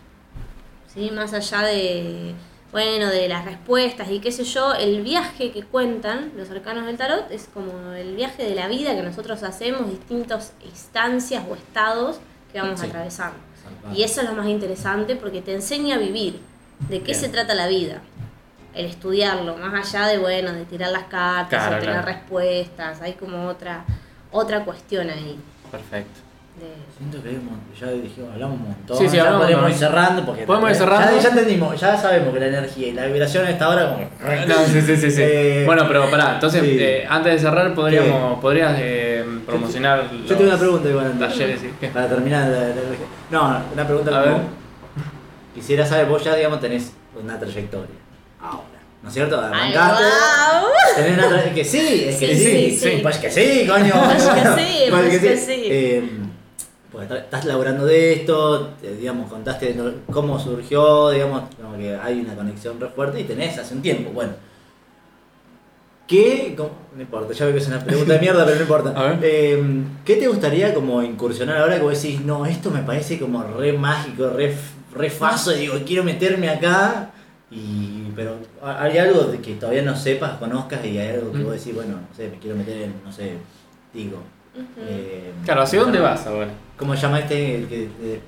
¿sí? Más allá de, bueno, de las respuestas y qué sé yo, el viaje que cuentan los arcanos del tarot es como el viaje de la vida que nosotros hacemos, distintas instancias o estados que vamos Sí. atravesando. Y eso es lo más interesante porque te enseña a vivir. ¿De qué Bien. se trata la vida? El estudiarlo, más allá de, bueno, de tirar las cartas, Claro, o tener claro. respuestas, hay como otra, otra cuestión ahí. Perfecto. de- Siento que hay un mon- ya dijimos, hablamos un montón. Sí, sí, ya podemos ir cerrando porque Podemos ir ya- cerrando. Ya, entendimos, ya sabemos que la energía y la vibración a esta hora como No, sí, sí, sí. sí. Eh, bueno, pero pará, entonces, sí. eh, antes de cerrar, podríamos, podrías eh, promocionar. Yo tengo una pregunta igual antes. Talleres, sí. ¿Qué? Para terminar la, la- No, una pregunta A como- ver. Quisiera saber, vos ya digamos tenés una trayectoria. ¿No es cierto? Ay, Arrancaste. guau. Tenés una tra- que sí, es que Sí, sí, sí, sí. Pues que sí, coño. Pues que sí, pues que sí. Eh, pues estás laburando de esto, te- digamos, contaste cómo surgió, digamos, como que hay una conexión re fuerte y tenés hace un tiempo, bueno. ¿Qué, cómo- no importa, ya veo que es una pregunta de mierda, pero no importa. A ver. Eh, ¿Qué te gustaría como incursionar ahora que vos decís, no, esto me parece como re mágico, re, re faso, y digo, quiero meterme acá, y, pero ha- hay algo de que todavía no sepas, conozcas, y hay algo que Mm. vos decís, bueno, no sé, me quiero meter en, no sé, digo. Eh, Claro, ¿hacia dónde vas ahora? ¿Cómo llama este? El que de,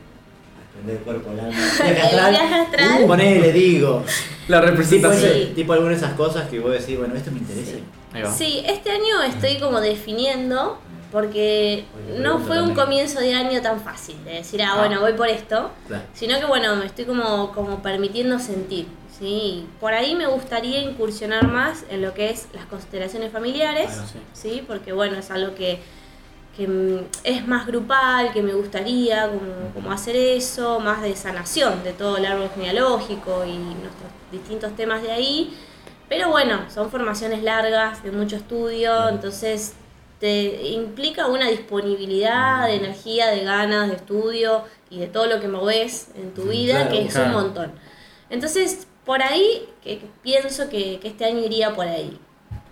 desprender el cuerpo al alma. El viaje astral. Uh, ponele, digo. La Tipo, representación. ese- Sí. tipo alguna de esas cosas que vos decís, bueno, esto me interesa. Sí. Ahí va. Sí, este año estoy como definiendo porque Oye, no fue un también. comienzo de año tan fácil de decir, ah, Ah. bueno, voy por esto, Claro. sino que bueno, me estoy como, como permitiendo sentir, ¿sí? Por ahí me gustaría incursionar más en lo que es las constelaciones familiares, sí. ¿sí? Porque bueno, es algo que, que mm, es más grupal, que me gustaría como, como hacer eso, más de sanación de todo el árbol genealógico y nuestros distintos temas de ahí. Pero bueno, son formaciones largas, de mucho estudio, entonces te implica una disponibilidad de energía, de ganas, de estudio y de todo lo que moves en tu Sí, vida, claro, que es claro. un montón. Entonces, por ahí, que, que pienso que, que este año iría por ahí.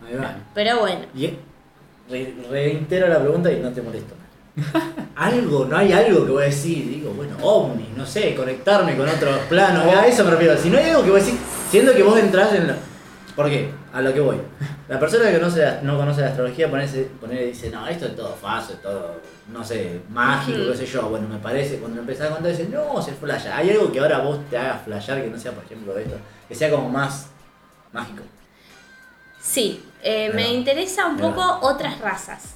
Ahí va. Pero bueno, Y re- reitero la pregunta y no te molesto. algo, no hay algo que voy a decir, digo, bueno, ovni, no sé, conectarme con otros planos, a eso me refiero. Si no hay algo que voy a decir, siendo que vos entrás en la... ¿Por qué? A lo que voy. La persona que conoce la- no conoce la astrología pone, y dice, no, esto es todo falso, es todo, no sé, mágico, Ujú. qué sé yo. Bueno, me parece, cuando empezás a contar, dices, no, se flasha. Hay algo que ahora vos te haga flashear que no sea, por ejemplo, esto, que sea como más mágico. sí, eh, me Ahí interesa un Ahí poco otras razas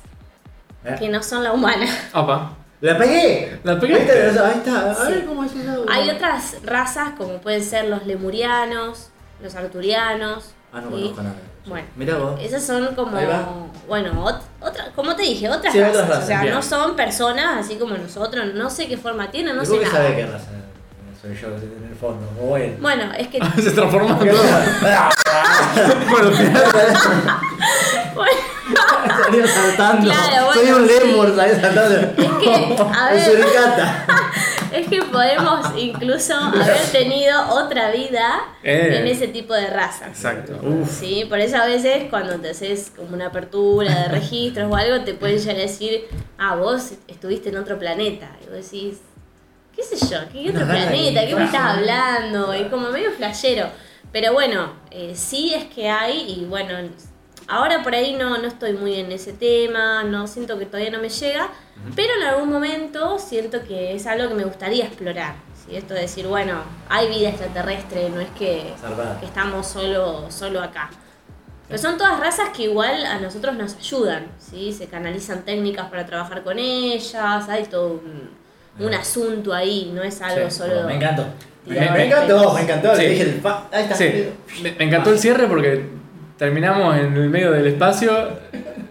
¿Eh? que no son la humana. Opa. ¡La pegué! La Ahí pegaste. está, ahí está. A ver cómo es eso. Hay otras razas como pueden ser los lemurianos, los arturianos. Ah, no conozco nada. Bueno, Mirá vos. esas son como, Ahí va. bueno, ot- otra, como te dije, otras Sí, razas. otras razas, o sea, bien. no son personas así como nosotros, no sé qué forma tienen, no ¿Y sé vos qué nada. sabés qué raza soy yo en el fondo? O él. Bueno, es que Se transformó en ¿Qué raza? Bueno, bueno, Salía saltando. Claro, Soy bueno, un sí. lemur, salía saltando. es que, a ver, suricata. Es que podemos incluso haber tenido otra vida Eh. en ese tipo de razas. Exacto. Uf. Sí, por eso a veces cuando te haces como una apertura de registros o algo, te pueden llegar a decir, ah, vos estuviste en otro planeta. Y vos decís, qué sé yo, qué otro planeta, qué me estás hablando, y como medio flashero. Pero bueno, eh, sí es que hay, y bueno, ahora por ahí no, no estoy muy en ese tema, no siento que todavía no me llega, pero en algún momento siento que es algo que me gustaría explorar. ¿sí? Esto de decir, bueno, hay vida extraterrestre, no es que estamos solo, solo acá. Pero son todas razas que igual a nosotros nos ayudan, ¿sí? Se canalizan técnicas para trabajar con ellas, hay todo un, un asunto ahí, no es algo Sí, solo... Me encantó. Me, encantó, me encantó. Sí. Le dije el fa. Ahí está. Sí, me, me encantó el cierre porque terminamos en el medio del espacio.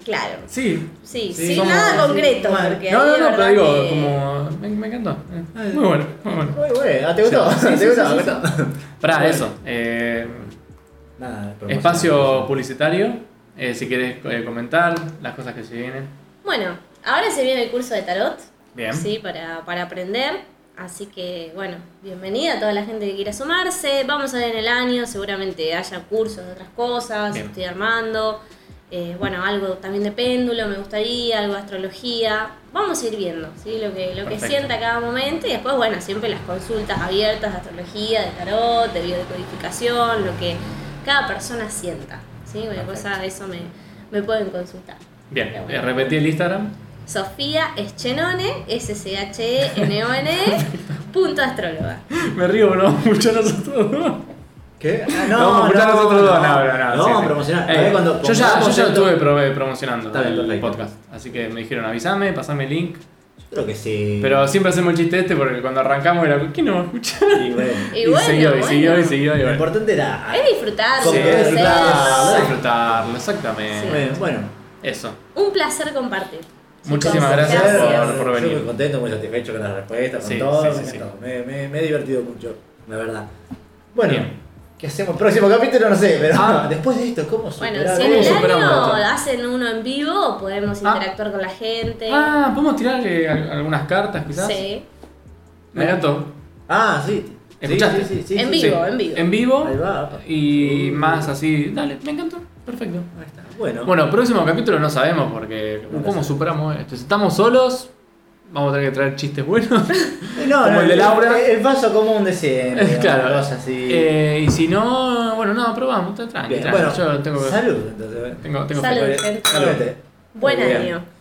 Claro, Sí. sí, Sí, sin nada concreto, porque No, no, no, pero digo, que- como. Me, me encantó. Eh, Muy bueno, muy bueno. Muy bueno. Ah, ¿Te gustó? Sí, ¿Te sí, gustó? sí, ¿Te sí. gustó? Bueno. eso. eh, Nada, espacio publicitario. eh, si quieres eh, comentar las cosas que se vienen. Bueno, ahora se viene el curso de tarot, Bien. sí, para, para aprender. Así que, bueno, bienvenida a toda la gente que quiera sumarse. Vamos a ver en el año, seguramente haya cursos de otras cosas, Bien. estoy armando. Eh, bueno, algo también de péndulo me gustaría, algo de astrología. Vamos a ir viendo, ¿sí? Lo que, lo que sienta cada momento y después, bueno, siempre las consultas abiertas de astrología, de tarot, de biodecodificación, lo que cada persona sienta, ¿sí? Perfecto. cosa eso me, me pueden consultar. Bien, Pero eh, bueno. repetí el Instagram. Sofía Eschenone, S-C-H-E-N-O-N, punto astróloga. Me río, pero vamos a escuchar nosotros dos. ¿Qué? Ah, No, vamos a escuchar nosotros dos. No, no, no. Vamos a promocionar. Eh, cuando yo ya, yo ya estuve pro- promocionando Está bien, el perfecto. podcast. Así que me dijeron avísame, pasame el link. Yo creo que sí. Pero siempre hacemos el chiste este porque cuando arrancamos era, ¿quién no va a escuchar? Y bueno. Y bueno, siguió, y bueno. siguió, y siguió, y Lo bueno. importante era. Es disfrutar, Sí, conocer. disfrutarlo, disfrutarlo, exactamente. Bueno, bueno. Eso. Un placer compartir. Muchísimas gracias gracias. por- por Yo venir. muy contento, muy satisfecho con las respuestas, con Sí, todo. sí, me, sí. Me, me- me he divertido mucho, la verdad. Bueno, Bien. ¿qué hacemos? Próximo capítulo, no sé, pero Ah. después de esto, ¿cómo superar? Bueno, si en ¿Cómo el año esto? hacen uno en vivo, podemos Ah. interactuar con la gente. Ah, ¿podemos tirar al- algunas cartas quizás? Sí. Me encantó. Ah, sí. ¿Escuchaste? Sí, sí, sí, En sí, vivo, sí. en vivo. En vivo. Ahí va. Y más así. Dale, me encantó. Perfecto. Ahí está. Bueno, Bueno, próximo capítulo no sabemos porque. No ¿Cómo superamos esto? Si estamos solos, vamos a tener que traer chistes buenos. no, como no, el de Laura. El, el vaso común de siempre. claro. Así. Eh, y si no, bueno, no, probamos. Bien, tranqui. bueno, Yo tengo que. salud. Entonces, Tengo, tengo Salud. Salud. Buen Muy bien. año.